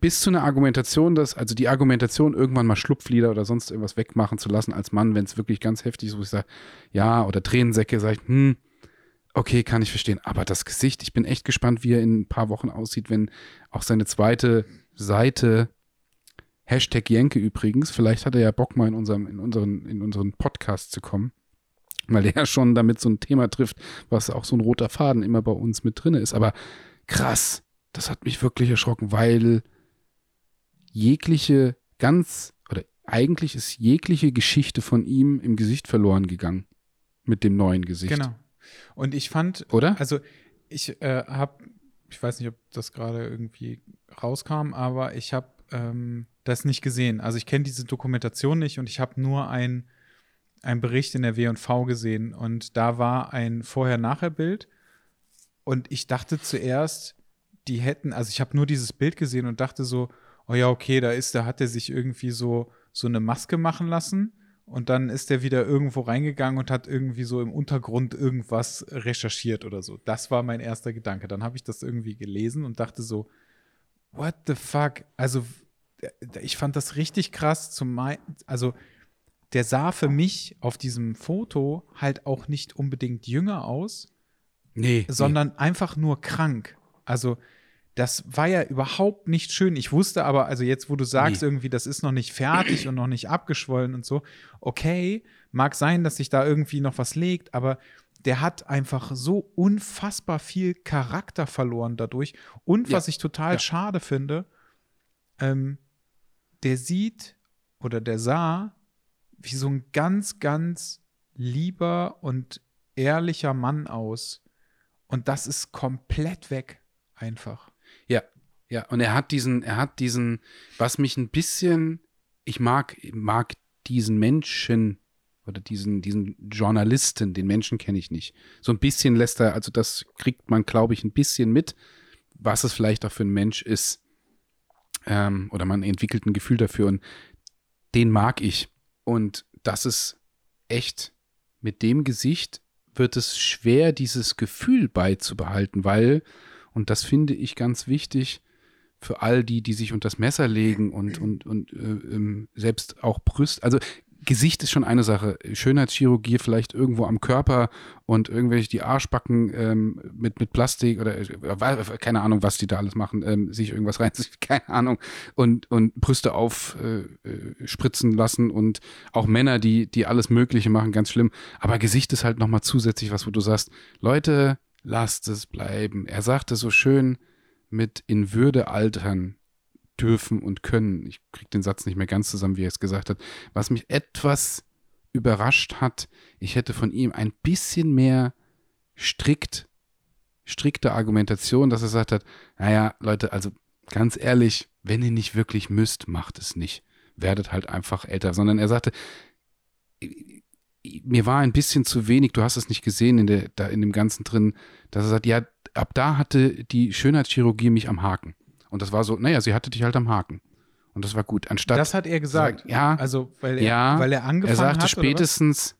bis zu einer Argumentation, dass, also die Argumentation, irgendwann mal Schlupflieder oder sonst irgendwas wegmachen zu lassen als Mann, wenn es wirklich ganz heftig ist, wo ich sage, ja, oder Tränensäcke, sage ich, hm, okay, kann ich verstehen. Aber das Gesicht, ich bin echt gespannt, wie er in ein paar Wochen aussieht, wenn auch seine zweite Seite, Hashtag Jenke übrigens, vielleicht hat er ja Bock mal in unserem, in unseren, in unseren Podcast zu kommen weil der ja schon damit so ein Thema trifft, was auch so ein roter Faden immer bei uns mit drin ist. Aber krass, das hat mich wirklich erschrocken, weil jegliche, ganz, oder eigentlich ist jegliche Geschichte von ihm im Gesicht verloren gegangen. Mit dem neuen Gesicht. Genau. Und ich fand, Oder? also ich äh, habe, ich weiß nicht, ob das gerade irgendwie rauskam, aber ich habe ähm, das nicht gesehen. Also ich kenne diese Dokumentation nicht und ich habe nur ein, ein Bericht in der W&V gesehen und da war ein Vorher-Nachher-Bild und ich dachte zuerst, die hätten, also ich habe nur dieses Bild gesehen und dachte so, oh ja, okay, da ist, da hat er sich irgendwie so, so eine Maske machen lassen und dann ist er wieder irgendwo reingegangen und hat irgendwie so im Untergrund irgendwas recherchiert oder so. Das war mein erster Gedanke. Dann habe ich das irgendwie gelesen und dachte so, what the fuck? Also, ich fand das richtig krass. Zum also, der sah für mich auf diesem Foto halt auch nicht unbedingt jünger aus, Nee. sondern einfach nur krank. Also, das war ja überhaupt nicht schön. Ich wusste aber, also jetzt, wo du sagst, Nee. irgendwie, das ist noch nicht fertig und noch nicht abgeschwollen und so, okay, mag sein, dass sich da irgendwie noch was legt, aber der hat einfach so unfassbar viel Charakter verloren dadurch. Und Ja. was ich total Ja. schade finde, ähm, der sieht oder der sah wie so ein ganz, ganz lieber und ehrlicher Mann aus. Und das ist komplett weg, einfach. Ja, ja. Und er hat diesen, er hat diesen, was mich ein bisschen, ich mag, mag diesen Menschen oder diesen, diesen Journalisten, den Menschen kenne ich nicht. So ein bisschen lässt er, also das kriegt man, glaube ich, ein bisschen mit, was es vielleicht auch für ein Mensch ist. Ähm, oder man entwickelt ein Gefühl dafür und den mag ich. Und das ist echt, mit dem Gesicht wird es schwer, dieses Gefühl beizubehalten, weil, und das finde ich ganz wichtig, für all die, die sich unter das Messer legen und, und, und äh, ähm, selbst auch Brüste, also Gesicht ist schon eine Sache. Schönheitschirurgie vielleicht irgendwo am Körper und irgendwelche die Arschbacken ähm, mit, mit Plastik oder äh, keine Ahnung, was die da alles machen, ähm, sich irgendwas rein, keine Ahnung, und, und Brüste aufspritzen äh, äh, lassen und auch Männer, die, die alles Mögliche machen, ganz schlimm. Aber Gesicht ist halt nochmal zusätzlich was, wo du sagst, Leute, lasst es bleiben. Er sagte so schön mit in Würde altern dürfen und können. Ich kriege den Satz nicht mehr ganz zusammen, wie er es gesagt hat. Was mich etwas überrascht hat, ich hätte von ihm ein bisschen mehr strikt, strikte Argumentation, dass er gesagt hat, naja, Leute, also ganz ehrlich, wenn ihr nicht wirklich müsst, macht es nicht. Werdet halt einfach älter. Sondern er sagte, mir war ein bisschen zu wenig, du hast es nicht gesehen in, der, da in dem Ganzen drin, dass er sagt, ja, ab da hatte die Schönheitschirurgie mich am Haken. Und das war so, naja, sie hatte dich halt am Haken. Und das war gut. Anstatt. Das hat er gesagt. Sagt, ja, Also, weil er, ja, weil er angefangen er sagte hat. spätestens,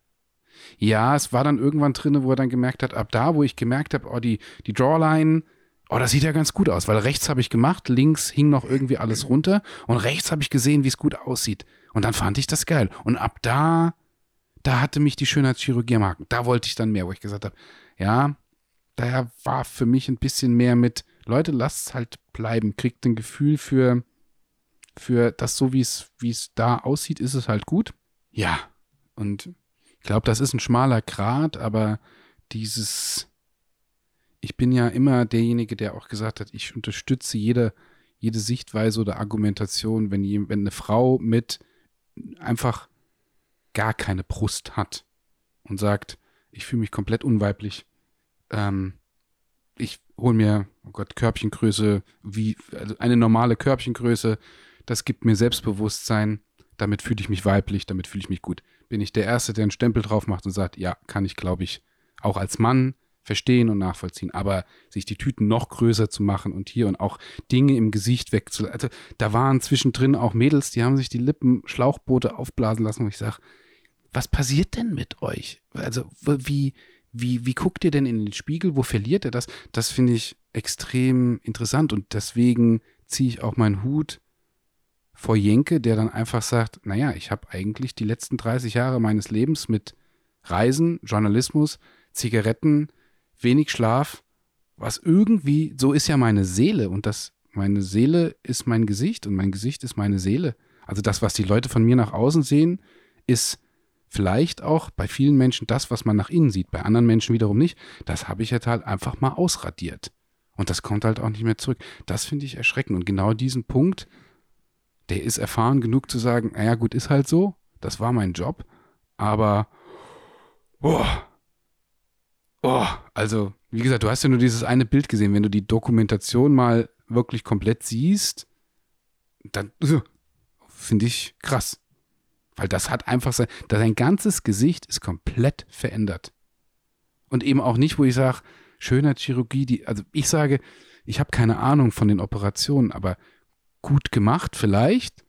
Ja, es war dann irgendwann drin, wo er dann gemerkt hat, ab da, wo ich gemerkt habe, oh, die, die Drawline, oh, das sieht ja ganz gut aus, weil rechts habe ich gemacht, links hing noch irgendwie alles runter und rechts habe ich gesehen, wie es gut aussieht. Und dann fand ich das geil. Und ab da, da hatte mich die Schönheitschirurgie am Haken. Da wollte ich dann mehr, wo ich gesagt habe, ja, daher war für mich ein bisschen mehr mit, Leute, lasst es halt bleiben, kriegt ein Gefühl für, für das so, wie es, wie es da aussieht, ist es halt gut. Ja. Und ich glaube, das ist ein schmaler Grat, aber dieses, ich bin ja immer derjenige, der auch gesagt hat, ich unterstütze jede, jede Sichtweise oder Argumentation, wenn, je, wenn eine Frau mit einfach gar keine Brust hat und sagt, ich fühle mich komplett unweiblich, ähm, ich hole mir, oh Gott, Körbchengröße, wie, also eine normale Körbchengröße, das gibt mir Selbstbewusstsein, damit fühle ich mich weiblich, damit fühle ich mich gut. Bin ich der Erste, der einen Stempel drauf macht und sagt, ja, kann ich, glaube ich, auch als Mann verstehen und nachvollziehen. Aber sich die Tüten noch größer zu machen und hier und auch Dinge im Gesicht wegzulassen. Also da waren zwischendrin auch Mädels, die haben sich die Lippen Schlauchboote aufblasen lassen, wo ich sage, was passiert denn mit euch? Also wie, wie, wie guckt ihr denn in den Spiegel? Wo verliert ihr das? Das finde ich extrem interessant und deswegen ziehe ich auch meinen Hut vor Jenke, der dann einfach sagt, naja, ich habe eigentlich die letzten 30 Jahre meines Lebens mit Reisen, Journalismus, Zigaretten, wenig Schlaf, was irgendwie, so ist ja meine Seele und das, meine Seele ist mein Gesicht und mein Gesicht ist meine Seele. Also das, was die Leute von mir nach außen sehen, ist vielleicht auch bei vielen Menschen das, was man nach innen sieht, bei anderen Menschen wiederum nicht. Das habe ich jetzt halt einfach mal ausradiert. Und das kommt halt auch nicht mehr zurück. Das finde ich erschreckend. Und genau diesen Punkt, der ist erfahren genug zu sagen, naja gut, ist halt so, das war mein Job, aber boah, oh, also wie gesagt, du hast ja nur dieses eine Bild gesehen, wenn du die Dokumentation mal wirklich komplett siehst, dann finde ich krass. Weil das hat einfach sein, sein ganzes Gesicht ist komplett verändert. Und eben auch nicht, wo ich sage, Schönheitschirurgie, die, also ich sage, ich habe keine Ahnung von den Operationen, aber gut gemacht vielleicht,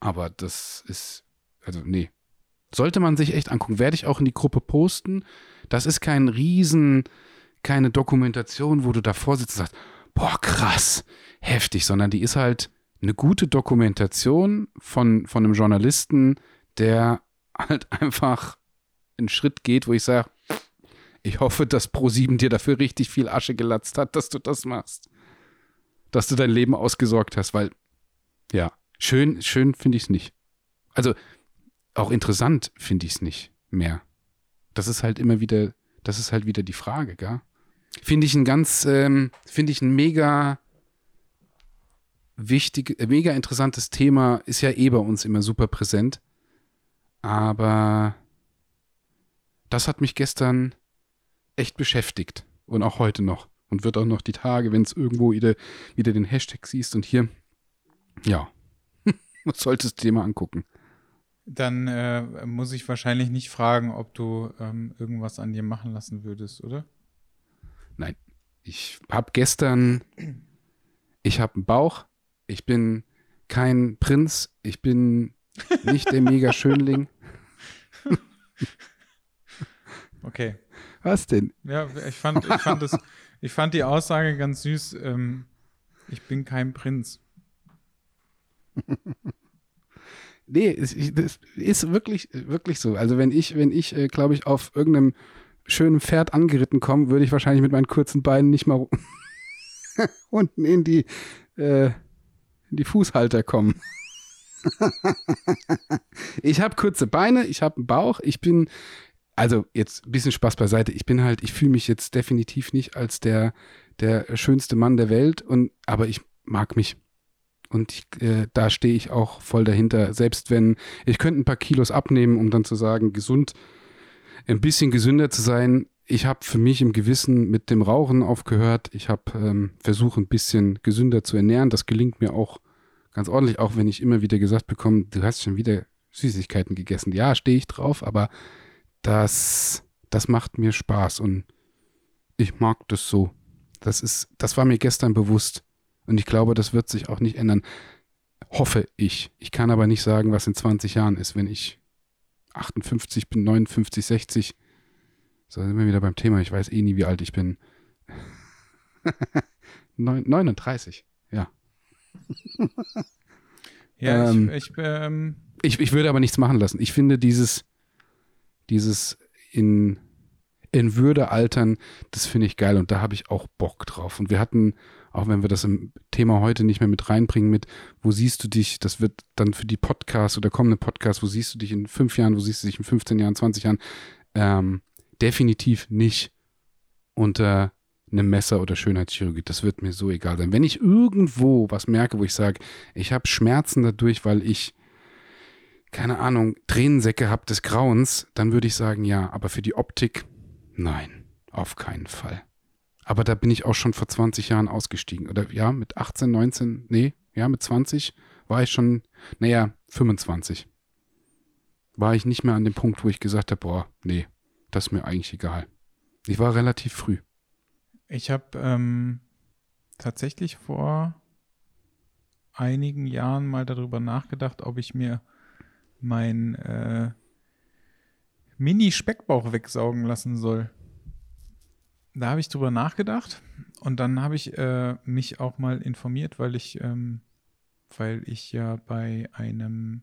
aber das ist, also nee. Sollte man sich echt angucken, werde ich auch in die Gruppe posten. Das ist kein Riesen, keine Dokumentation, wo du davor sitzt und sagst, boah, krass, heftig, sondern die ist halt eine gute Dokumentation von, von einem Journalisten, der halt einfach einen Schritt geht, wo ich sage, ich hoffe, dass Pro7 dir dafür richtig viel Asche gelatzt hat, dass du das machst. Dass du dein Leben ausgesorgt hast, weil, ja, schön, schön finde ich es nicht. Also, auch interessant finde ich es nicht mehr. Das ist halt immer wieder, das ist halt wieder die Frage, gell? Finde ich ein ganz, ähm, finde ich ein mega wichtig, mega interessantes Thema, ist ja eh bei uns immer super präsent. Aber das hat mich gestern echt beschäftigt und auch heute noch und wird auch noch die Tage, wenn es irgendwo wieder, wieder den Hashtag siehst und hier, ja, solltest du dir mal angucken. Dann äh, muss ich wahrscheinlich nicht fragen, ob du ähm, irgendwas an dir machen lassen würdest, oder? Nein. Ich habe gestern, ich habe einen Bauch, ich bin kein Prinz, ich bin nicht der Mega-Schönling. Okay. Was denn? Ja, ich fand, ich fand, das, ich fand die Aussage ganz süß. Ähm, ich bin kein Prinz. nee, es, das ist wirklich, wirklich so. Also wenn ich, wenn ich, äh, glaube ich, auf irgendeinem schönen Pferd angeritten komme, würde ich wahrscheinlich mit meinen kurzen Beinen nicht mal unten in die, äh, in die Fußhalter kommen ich habe kurze Beine, ich habe einen Bauch, ich bin, also jetzt ein bisschen Spaß beiseite, ich bin halt, ich fühle mich jetzt definitiv nicht als der, der schönste Mann der Welt, und, aber ich mag mich. Und ich, äh, da stehe ich auch voll dahinter. Selbst wenn, ich könnte ein paar Kilos abnehmen, um dann zu sagen, gesund, ein bisschen gesünder zu sein. Ich habe für mich im Gewissen mit dem Rauchen aufgehört. Ich habe ähm, versucht, ein bisschen gesünder zu ernähren. Das gelingt mir auch ganz ordentlich, auch wenn ich immer wieder gesagt bekomme, du hast schon wieder Süßigkeiten gegessen. Ja, stehe ich drauf, aber das, das macht mir Spaß und ich mag das so. Das ist, das war mir gestern bewusst und ich glaube, das wird sich auch nicht ändern. Hoffe ich. Ich kann aber nicht sagen, was in 20 Jahren ist, wenn ich 58 bin, 59, 60. So sind wir wieder beim Thema. Ich weiß eh nie, wie alt ich bin. Neun- 39, ja. Ähm, ich, ich ähm, Ich, ich würde aber nichts machen lassen. Ich finde dieses, dieses in, in Würde altern, das finde ich geil und da habe ich auch Bock drauf. Und wir hatten, auch wenn wir das im Thema heute nicht mehr mit reinbringen, mit, wo siehst du dich, das wird dann für die Podcasts oder kommende Podcasts, wo siehst du dich in fünf Jahren, wo siehst du dich in 15 Jahren, 20 Jahren, ähm, definitiv nicht unter einem Messer oder Schönheitschirurgie. Das wird mir so egal sein. Wenn ich irgendwo was merke, wo ich sage, ich habe Schmerzen dadurch, weil ich keine Ahnung, Tränensäcke habe des Grauens, dann würde ich sagen, ja, aber für die Optik, nein, auf keinen Fall. Aber da bin ich auch schon vor 20 Jahren ausgestiegen. Oder ja, mit 18, 19, nee, ja, mit 20 war ich schon, naja, 25. War ich nicht mehr an dem Punkt, wo ich gesagt habe, boah, nee, das ist mir eigentlich egal. Ich war relativ früh. Ich habe ähm, tatsächlich vor einigen Jahren mal darüber nachgedacht, ob ich mir mein äh, Mini-Speckbauch wegsaugen lassen soll. Da habe ich drüber nachgedacht und dann habe ich äh, mich auch mal informiert, weil ich, ähm, weil ich ja bei einem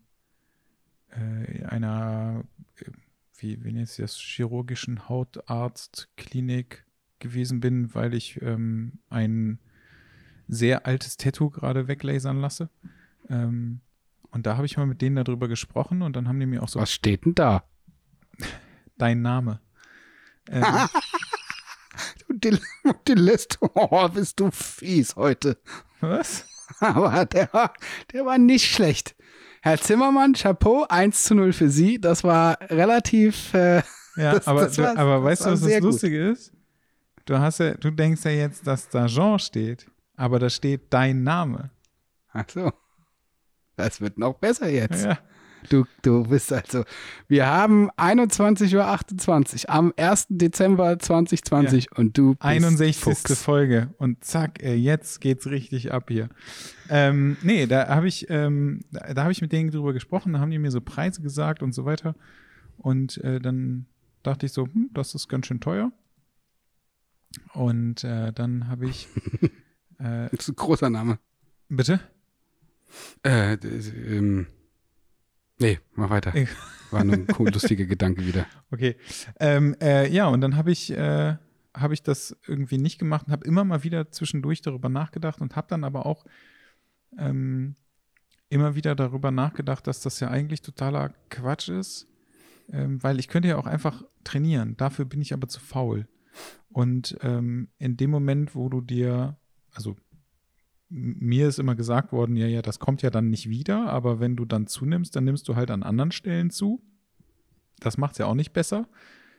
äh, einer, äh, wie, wie nennt sich das, chirurgischen Hautarztklinik gewesen bin, weil ich ähm, ein sehr altes Tattoo gerade weglasern lasse. Ähm, und da habe ich mal mit denen darüber gesprochen und dann haben die mir auch so Was steht denn da? dein Name. Ähm, Du, den, den lässt, oh, bist du fies heute. was? Aber der war, der war nicht schlecht. Herr Zimmermann, Chapeau, 1 zu 0 für Sie. Das war relativ. Äh, Ja, Das- aber, das war- aber weißt du, was das sehr gut. Lustige ist? Du hast ja, du denkst ja jetzt, dass da Jean steht, aber da steht dein Name. ach so. Das wird noch besser jetzt. Ja. Du, du bist also. Wir haben 21.28 Uhr am 1. Dezember 2020 und du bist 61. Fuchs. Folge und zack, ey, jetzt geht's richtig ab hier. Ähm, nee, da habe ich, ähm, da, da habe ich mit denen drüber gesprochen, da haben die mir so Preise gesagt und so weiter. Und äh, dann dachte ich so, hm, das ist ganz schön teuer. Und äh, dann habe ich, äh, Das ist ein großer Name. bitte? Äh, ähm, nee, mach weiter. War nur ein cool, lustiger Gedanke wieder. Okay. Ähm, äh, ja, und dann habe ich, äh, habe ich das irgendwie nicht gemacht und habe immer mal wieder zwischendurch darüber nachgedacht und habe dann aber auch ähm, immer wieder darüber nachgedacht, dass das ja eigentlich totaler Quatsch ist, ähm, weil ich könnte ja auch einfach trainieren. Dafür bin ich aber zu faul. Und ähm, in dem Moment, wo du dir, also mir ist immer gesagt worden, ja, ja, das kommt ja dann nicht wieder, aber wenn du dann zunimmst, dann nimmst du halt an anderen Stellen zu. Das macht es ja auch nicht besser.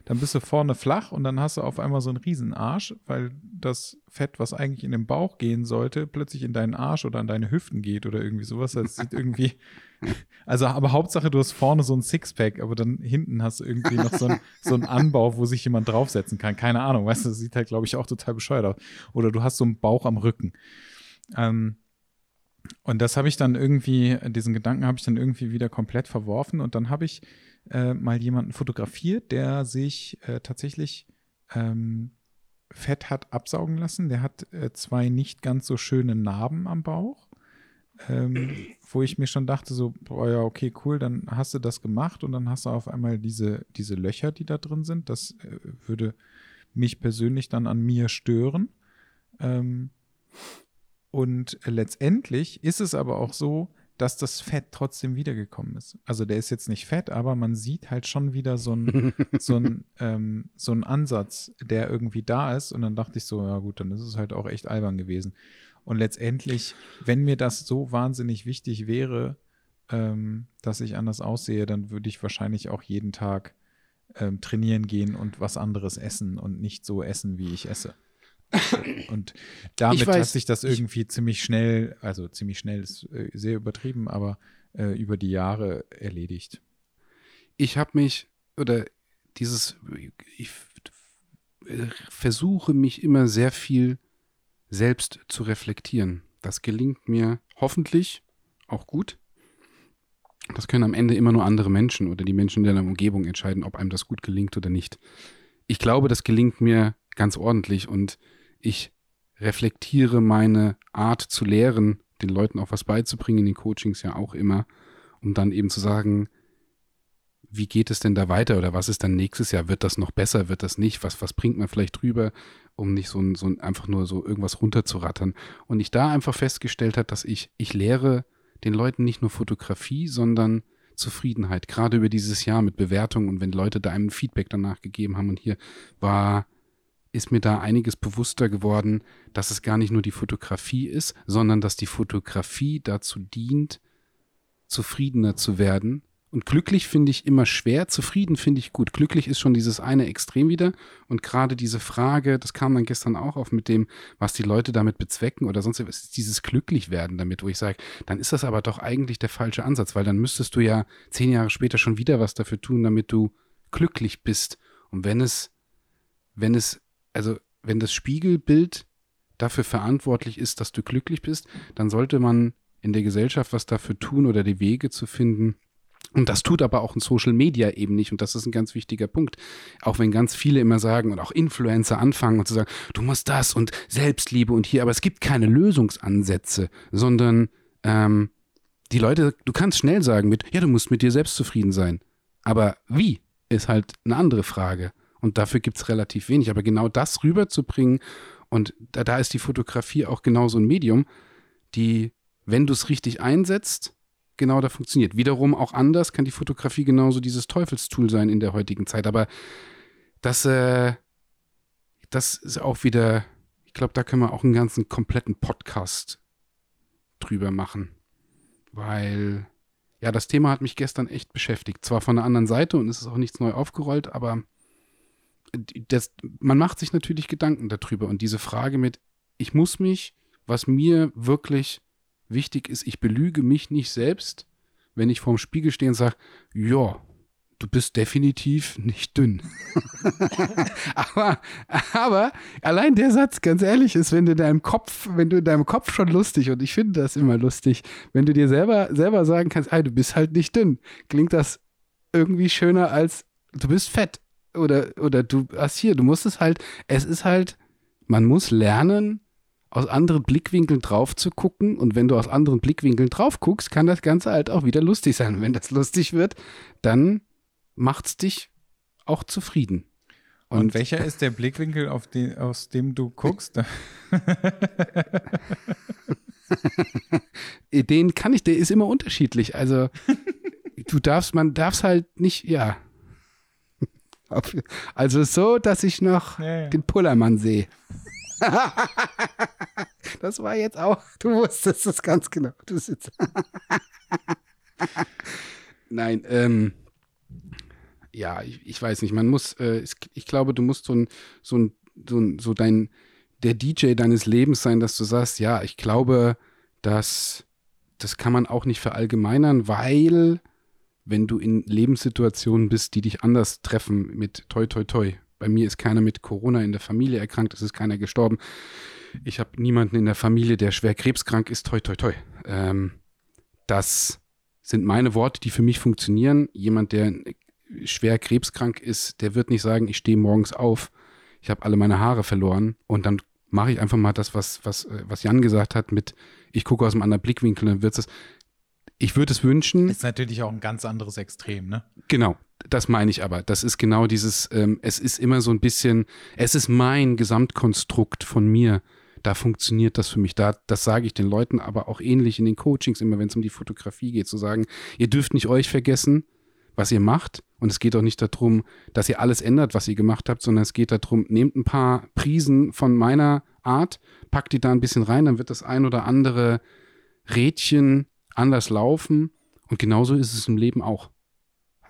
Dann bist du vorne flach und dann hast du auf einmal so einen riesen Arsch, weil das Fett, was eigentlich in den Bauch gehen sollte, plötzlich in deinen Arsch oder an deine Hüften geht oder irgendwie sowas. Das sieht irgendwie, also aber Hauptsache du hast vorne so ein Sixpack, aber dann hinten hast du irgendwie noch so einen so einen Anbau, wo sich jemand draufsetzen kann. Keine Ahnung, weißt du, das sieht halt, glaube ich, auch total bescheuert aus. Oder du hast so einen Bauch am Rücken. Ähm, und das habe ich dann irgendwie, diesen Gedanken habe ich dann irgendwie wieder komplett verworfen und dann habe ich äh, mal jemanden fotografiert, der sich äh, tatsächlich ähm, Fett hat absaugen lassen. Der hat äh, zwei nicht ganz so schöne Narben am Bauch, ähm, wo ich mir schon dachte, so, boah, ja, okay, cool, dann hast du das gemacht und dann hast du auf einmal diese, diese Löcher, die da drin sind. Das äh, würde mich persönlich dann an mir stören. Ähm, und letztendlich ist es aber auch so, dass das Fett trotzdem wiedergekommen ist. Also der ist jetzt nicht fett, aber man sieht halt schon wieder so einen so ähm, so ein Ansatz, der irgendwie da ist. Und dann dachte ich so, ja gut, dann ist es halt auch echt albern gewesen. Und letztendlich, wenn mir das so wahnsinnig wichtig wäre, ähm, dass ich anders aussehe, dann würde ich wahrscheinlich auch jeden Tag ähm, trainieren gehen und was anderes essen und nicht so essen, wie ich esse. Und damit weiß, hat sich das irgendwie ziemlich schnell, also ziemlich schnell ist äh, sehr übertrieben, aber äh, über die Jahre erledigt. ich habe mich, oder dieses, ich versuche mich immer sehr viel selbst zu reflektieren. Das gelingt mir hoffentlich auch gut. Das können am Ende immer nur andere Menschen oder die Menschen in deiner Umgebung entscheiden, ob einem das gut gelingt oder nicht. ich glaube, das gelingt mir ganz ordentlich und ich reflektiere meine Art zu lehren, den Leuten auch was beizubringen in den Coachings ja auch immer, um dann eben zu sagen, wie geht es denn da weiter oder was ist dann nächstes Jahr? Wird das noch besser? Wird das nicht? Was, was bringt man vielleicht drüber, um nicht so, ein, so ein, einfach nur so irgendwas runterzurattern? Und ich da einfach festgestellt habe, dass ich, ich lehre den Leuten nicht nur Fotografie, sondern Zufriedenheit, gerade über dieses Jahr mit Bewertungen und wenn Leute da einem Feedback danach gegeben haben und hier war, ist mir da einiges bewusster geworden, dass es gar nicht nur die Fotografie ist, sondern dass die Fotografie dazu dient, zufriedener zu werden und glücklich finde ich immer schwer, zufrieden finde ich gut. Glücklich ist schon dieses eine Extrem wieder. Und gerade diese Frage, das kam dann gestern auch auf mit dem, was die Leute damit bezwecken oder sonst was, ist dieses Glücklichwerden damit, wo ich sage, dann ist das aber doch eigentlich der falsche Ansatz, weil dann müsstest du ja zehn Jahre später schon wieder was dafür tun, damit du glücklich bist. Und wenn es, wenn es, also wenn das Spiegelbild dafür verantwortlich ist, dass du glücklich bist, dann sollte man in der Gesellschaft was dafür tun oder die Wege zu finden, und das tut aber auch ein Social Media eben nicht. Und das ist ein ganz wichtiger Punkt. Auch wenn ganz viele immer sagen und auch Influencer anfangen und zu sagen, du musst das und Selbstliebe und hier, aber es gibt keine Lösungsansätze, sondern ähm, die Leute, du kannst schnell sagen mit, ja, du musst mit dir selbst zufrieden sein. Aber wie ist halt eine andere Frage. Und dafür gibt es relativ wenig. Aber genau das rüberzubringen, und da, da ist die Fotografie auch genau so ein Medium, die, wenn du es richtig einsetzt, genau da funktioniert. Wiederum auch anders kann die Fotografie genauso dieses Teufelstool sein in der heutigen Zeit. Aber das, äh, das ist auch wieder, ich glaube, da können wir auch einen ganzen kompletten Podcast drüber machen. Weil, ja, das Thema hat mich gestern echt beschäftigt. Zwar von der anderen Seite und es ist auch nichts neu aufgerollt, aber das, man macht sich natürlich Gedanken darüber. Und diese Frage mit, ich muss mich, was mir wirklich wichtig ist, ich belüge mich nicht selbst, wenn ich vorm Spiegel stehe und sage, ja, du bist definitiv nicht dünn. aber, aber allein der Satz, ganz ehrlich, ist, wenn du in deinem Kopf, wenn du in deinem Kopf schon lustig, und ich finde das immer lustig, wenn du dir selber, selber sagen kannst, hey, du bist halt nicht dünn, klingt das irgendwie schöner als du bist fett. Oder, oder du hast hier, du musst es halt, es ist halt, man muss lernen, aus anderen Blickwinkeln drauf zu gucken. Und wenn du aus anderen Blickwinkeln drauf guckst, kann das Ganze halt auch wieder lustig sein. Und wenn das lustig wird, dann macht es dich auch zufrieden. Und, Und, welcher ist der Blickwinkel, den, aus dem du guckst? den kann ich, der ist immer unterschiedlich. Also du darfst, man darf es halt nicht, ja. Also so, dass ich noch ja, ja. den Pullermann sehe. das war jetzt auch, du wusstest das ganz genau. Du sitzt. Nein, ähm, ja, ich, ich, weiß nicht, man muss, äh, ich glaube, du musst so ein, so ein, so, ein, so dein, der DJ deines Lebens sein, dass du sagst, ja, ich glaube, dass das kann man auch nicht verallgemeinern, weil wenn du in Lebenssituationen bist, die dich anders treffen mit toi toi toi, bei mir ist keiner mit Corona in der Familie erkrankt, es ist keiner gestorben. Ich habe niemanden in der Familie, der schwer krebskrank ist. Toi, toi, toi. Ähm, das sind meine Worte, die für mich funktionieren. Jemand, der schwer krebskrank ist, der wird nicht sagen, ich stehe morgens auf, ich habe alle meine Haare verloren und dann mache ich einfach mal das, was, was, äh, was Jan gesagt hat, mit ich gucke aus einem anderen Blickwinkel, dann wird es. Ich würde es wünschen. Ist natürlich auch ein ganz anderes Extrem, ne? Genau das meine ich aber. Das ist genau dieses, ähm, es ist immer so ein bisschen, es ist mein Gesamtkonstrukt von mir. Da funktioniert das für mich. Da, das sage ich den Leuten, aber auch ähnlich in den Coachings, immer wenn es um die Fotografie geht, zu sagen, ihr dürft nicht euch vergessen, was ihr macht. Und es geht auch nicht darum, dass ihr alles ändert, was ihr gemacht habt, sondern es geht darum, nehmt ein paar Prisen von meiner Art, packt die da ein bisschen rein, dann wird das ein oder andere Rädchen anders laufen. Und genauso ist es im Leben auch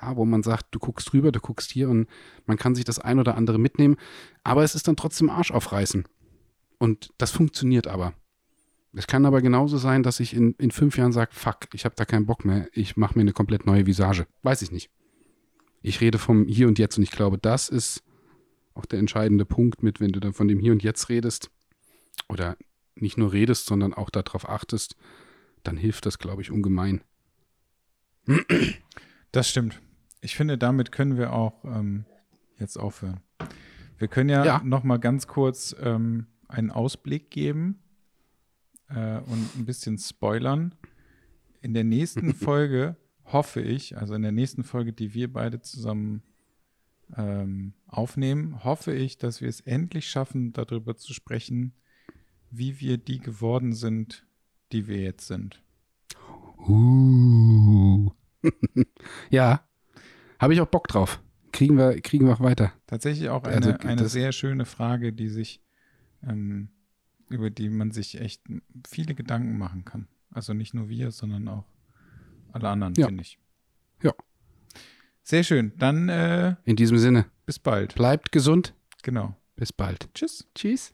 ja, wo man sagt, du guckst rüber, du guckst hier und man kann sich das ein oder andere mitnehmen, aber es ist dann trotzdem Arsch aufreißen. Und das funktioniert aber. Es kann aber genauso sein, dass ich in, in fünf Jahren sage, fuck, ich habe da keinen Bock mehr, ich mache mir eine komplett neue Visage. Weiß ich nicht. Ich rede vom Hier und Jetzt und ich glaube, das ist auch der entscheidende Punkt mit, wenn du dann von dem Hier und Jetzt redest oder nicht nur redest, sondern auch darauf achtest, dann hilft das, glaube ich, ungemein. Das stimmt. Ich finde, damit können wir auch ähm, jetzt aufhören. Wir können ja, Ja. noch mal ganz kurz ähm, einen Ausblick geben äh, und ein bisschen spoilern. In der nächsten Folge hoffe ich, also in der nächsten Folge, die wir beide zusammen ähm, aufnehmen, hoffe ich, dass wir es endlich schaffen, darüber zu sprechen, wie wir die geworden sind, die wir jetzt sind. Uh. ja, habe ich auch Bock drauf. Kriegen wir, kriegen wir auch weiter. Tatsächlich auch eine, Also, eine sehr schöne Frage, die sich, ähm, über die man sich echt viele Gedanken machen kann. Also nicht nur wir, sondern auch alle anderen, Ja. finde ich. Ja. Sehr schön. Dann äh, In diesem Sinne, bis bald. bleibt gesund. Genau. Bis bald. Tschüss. Tschüss.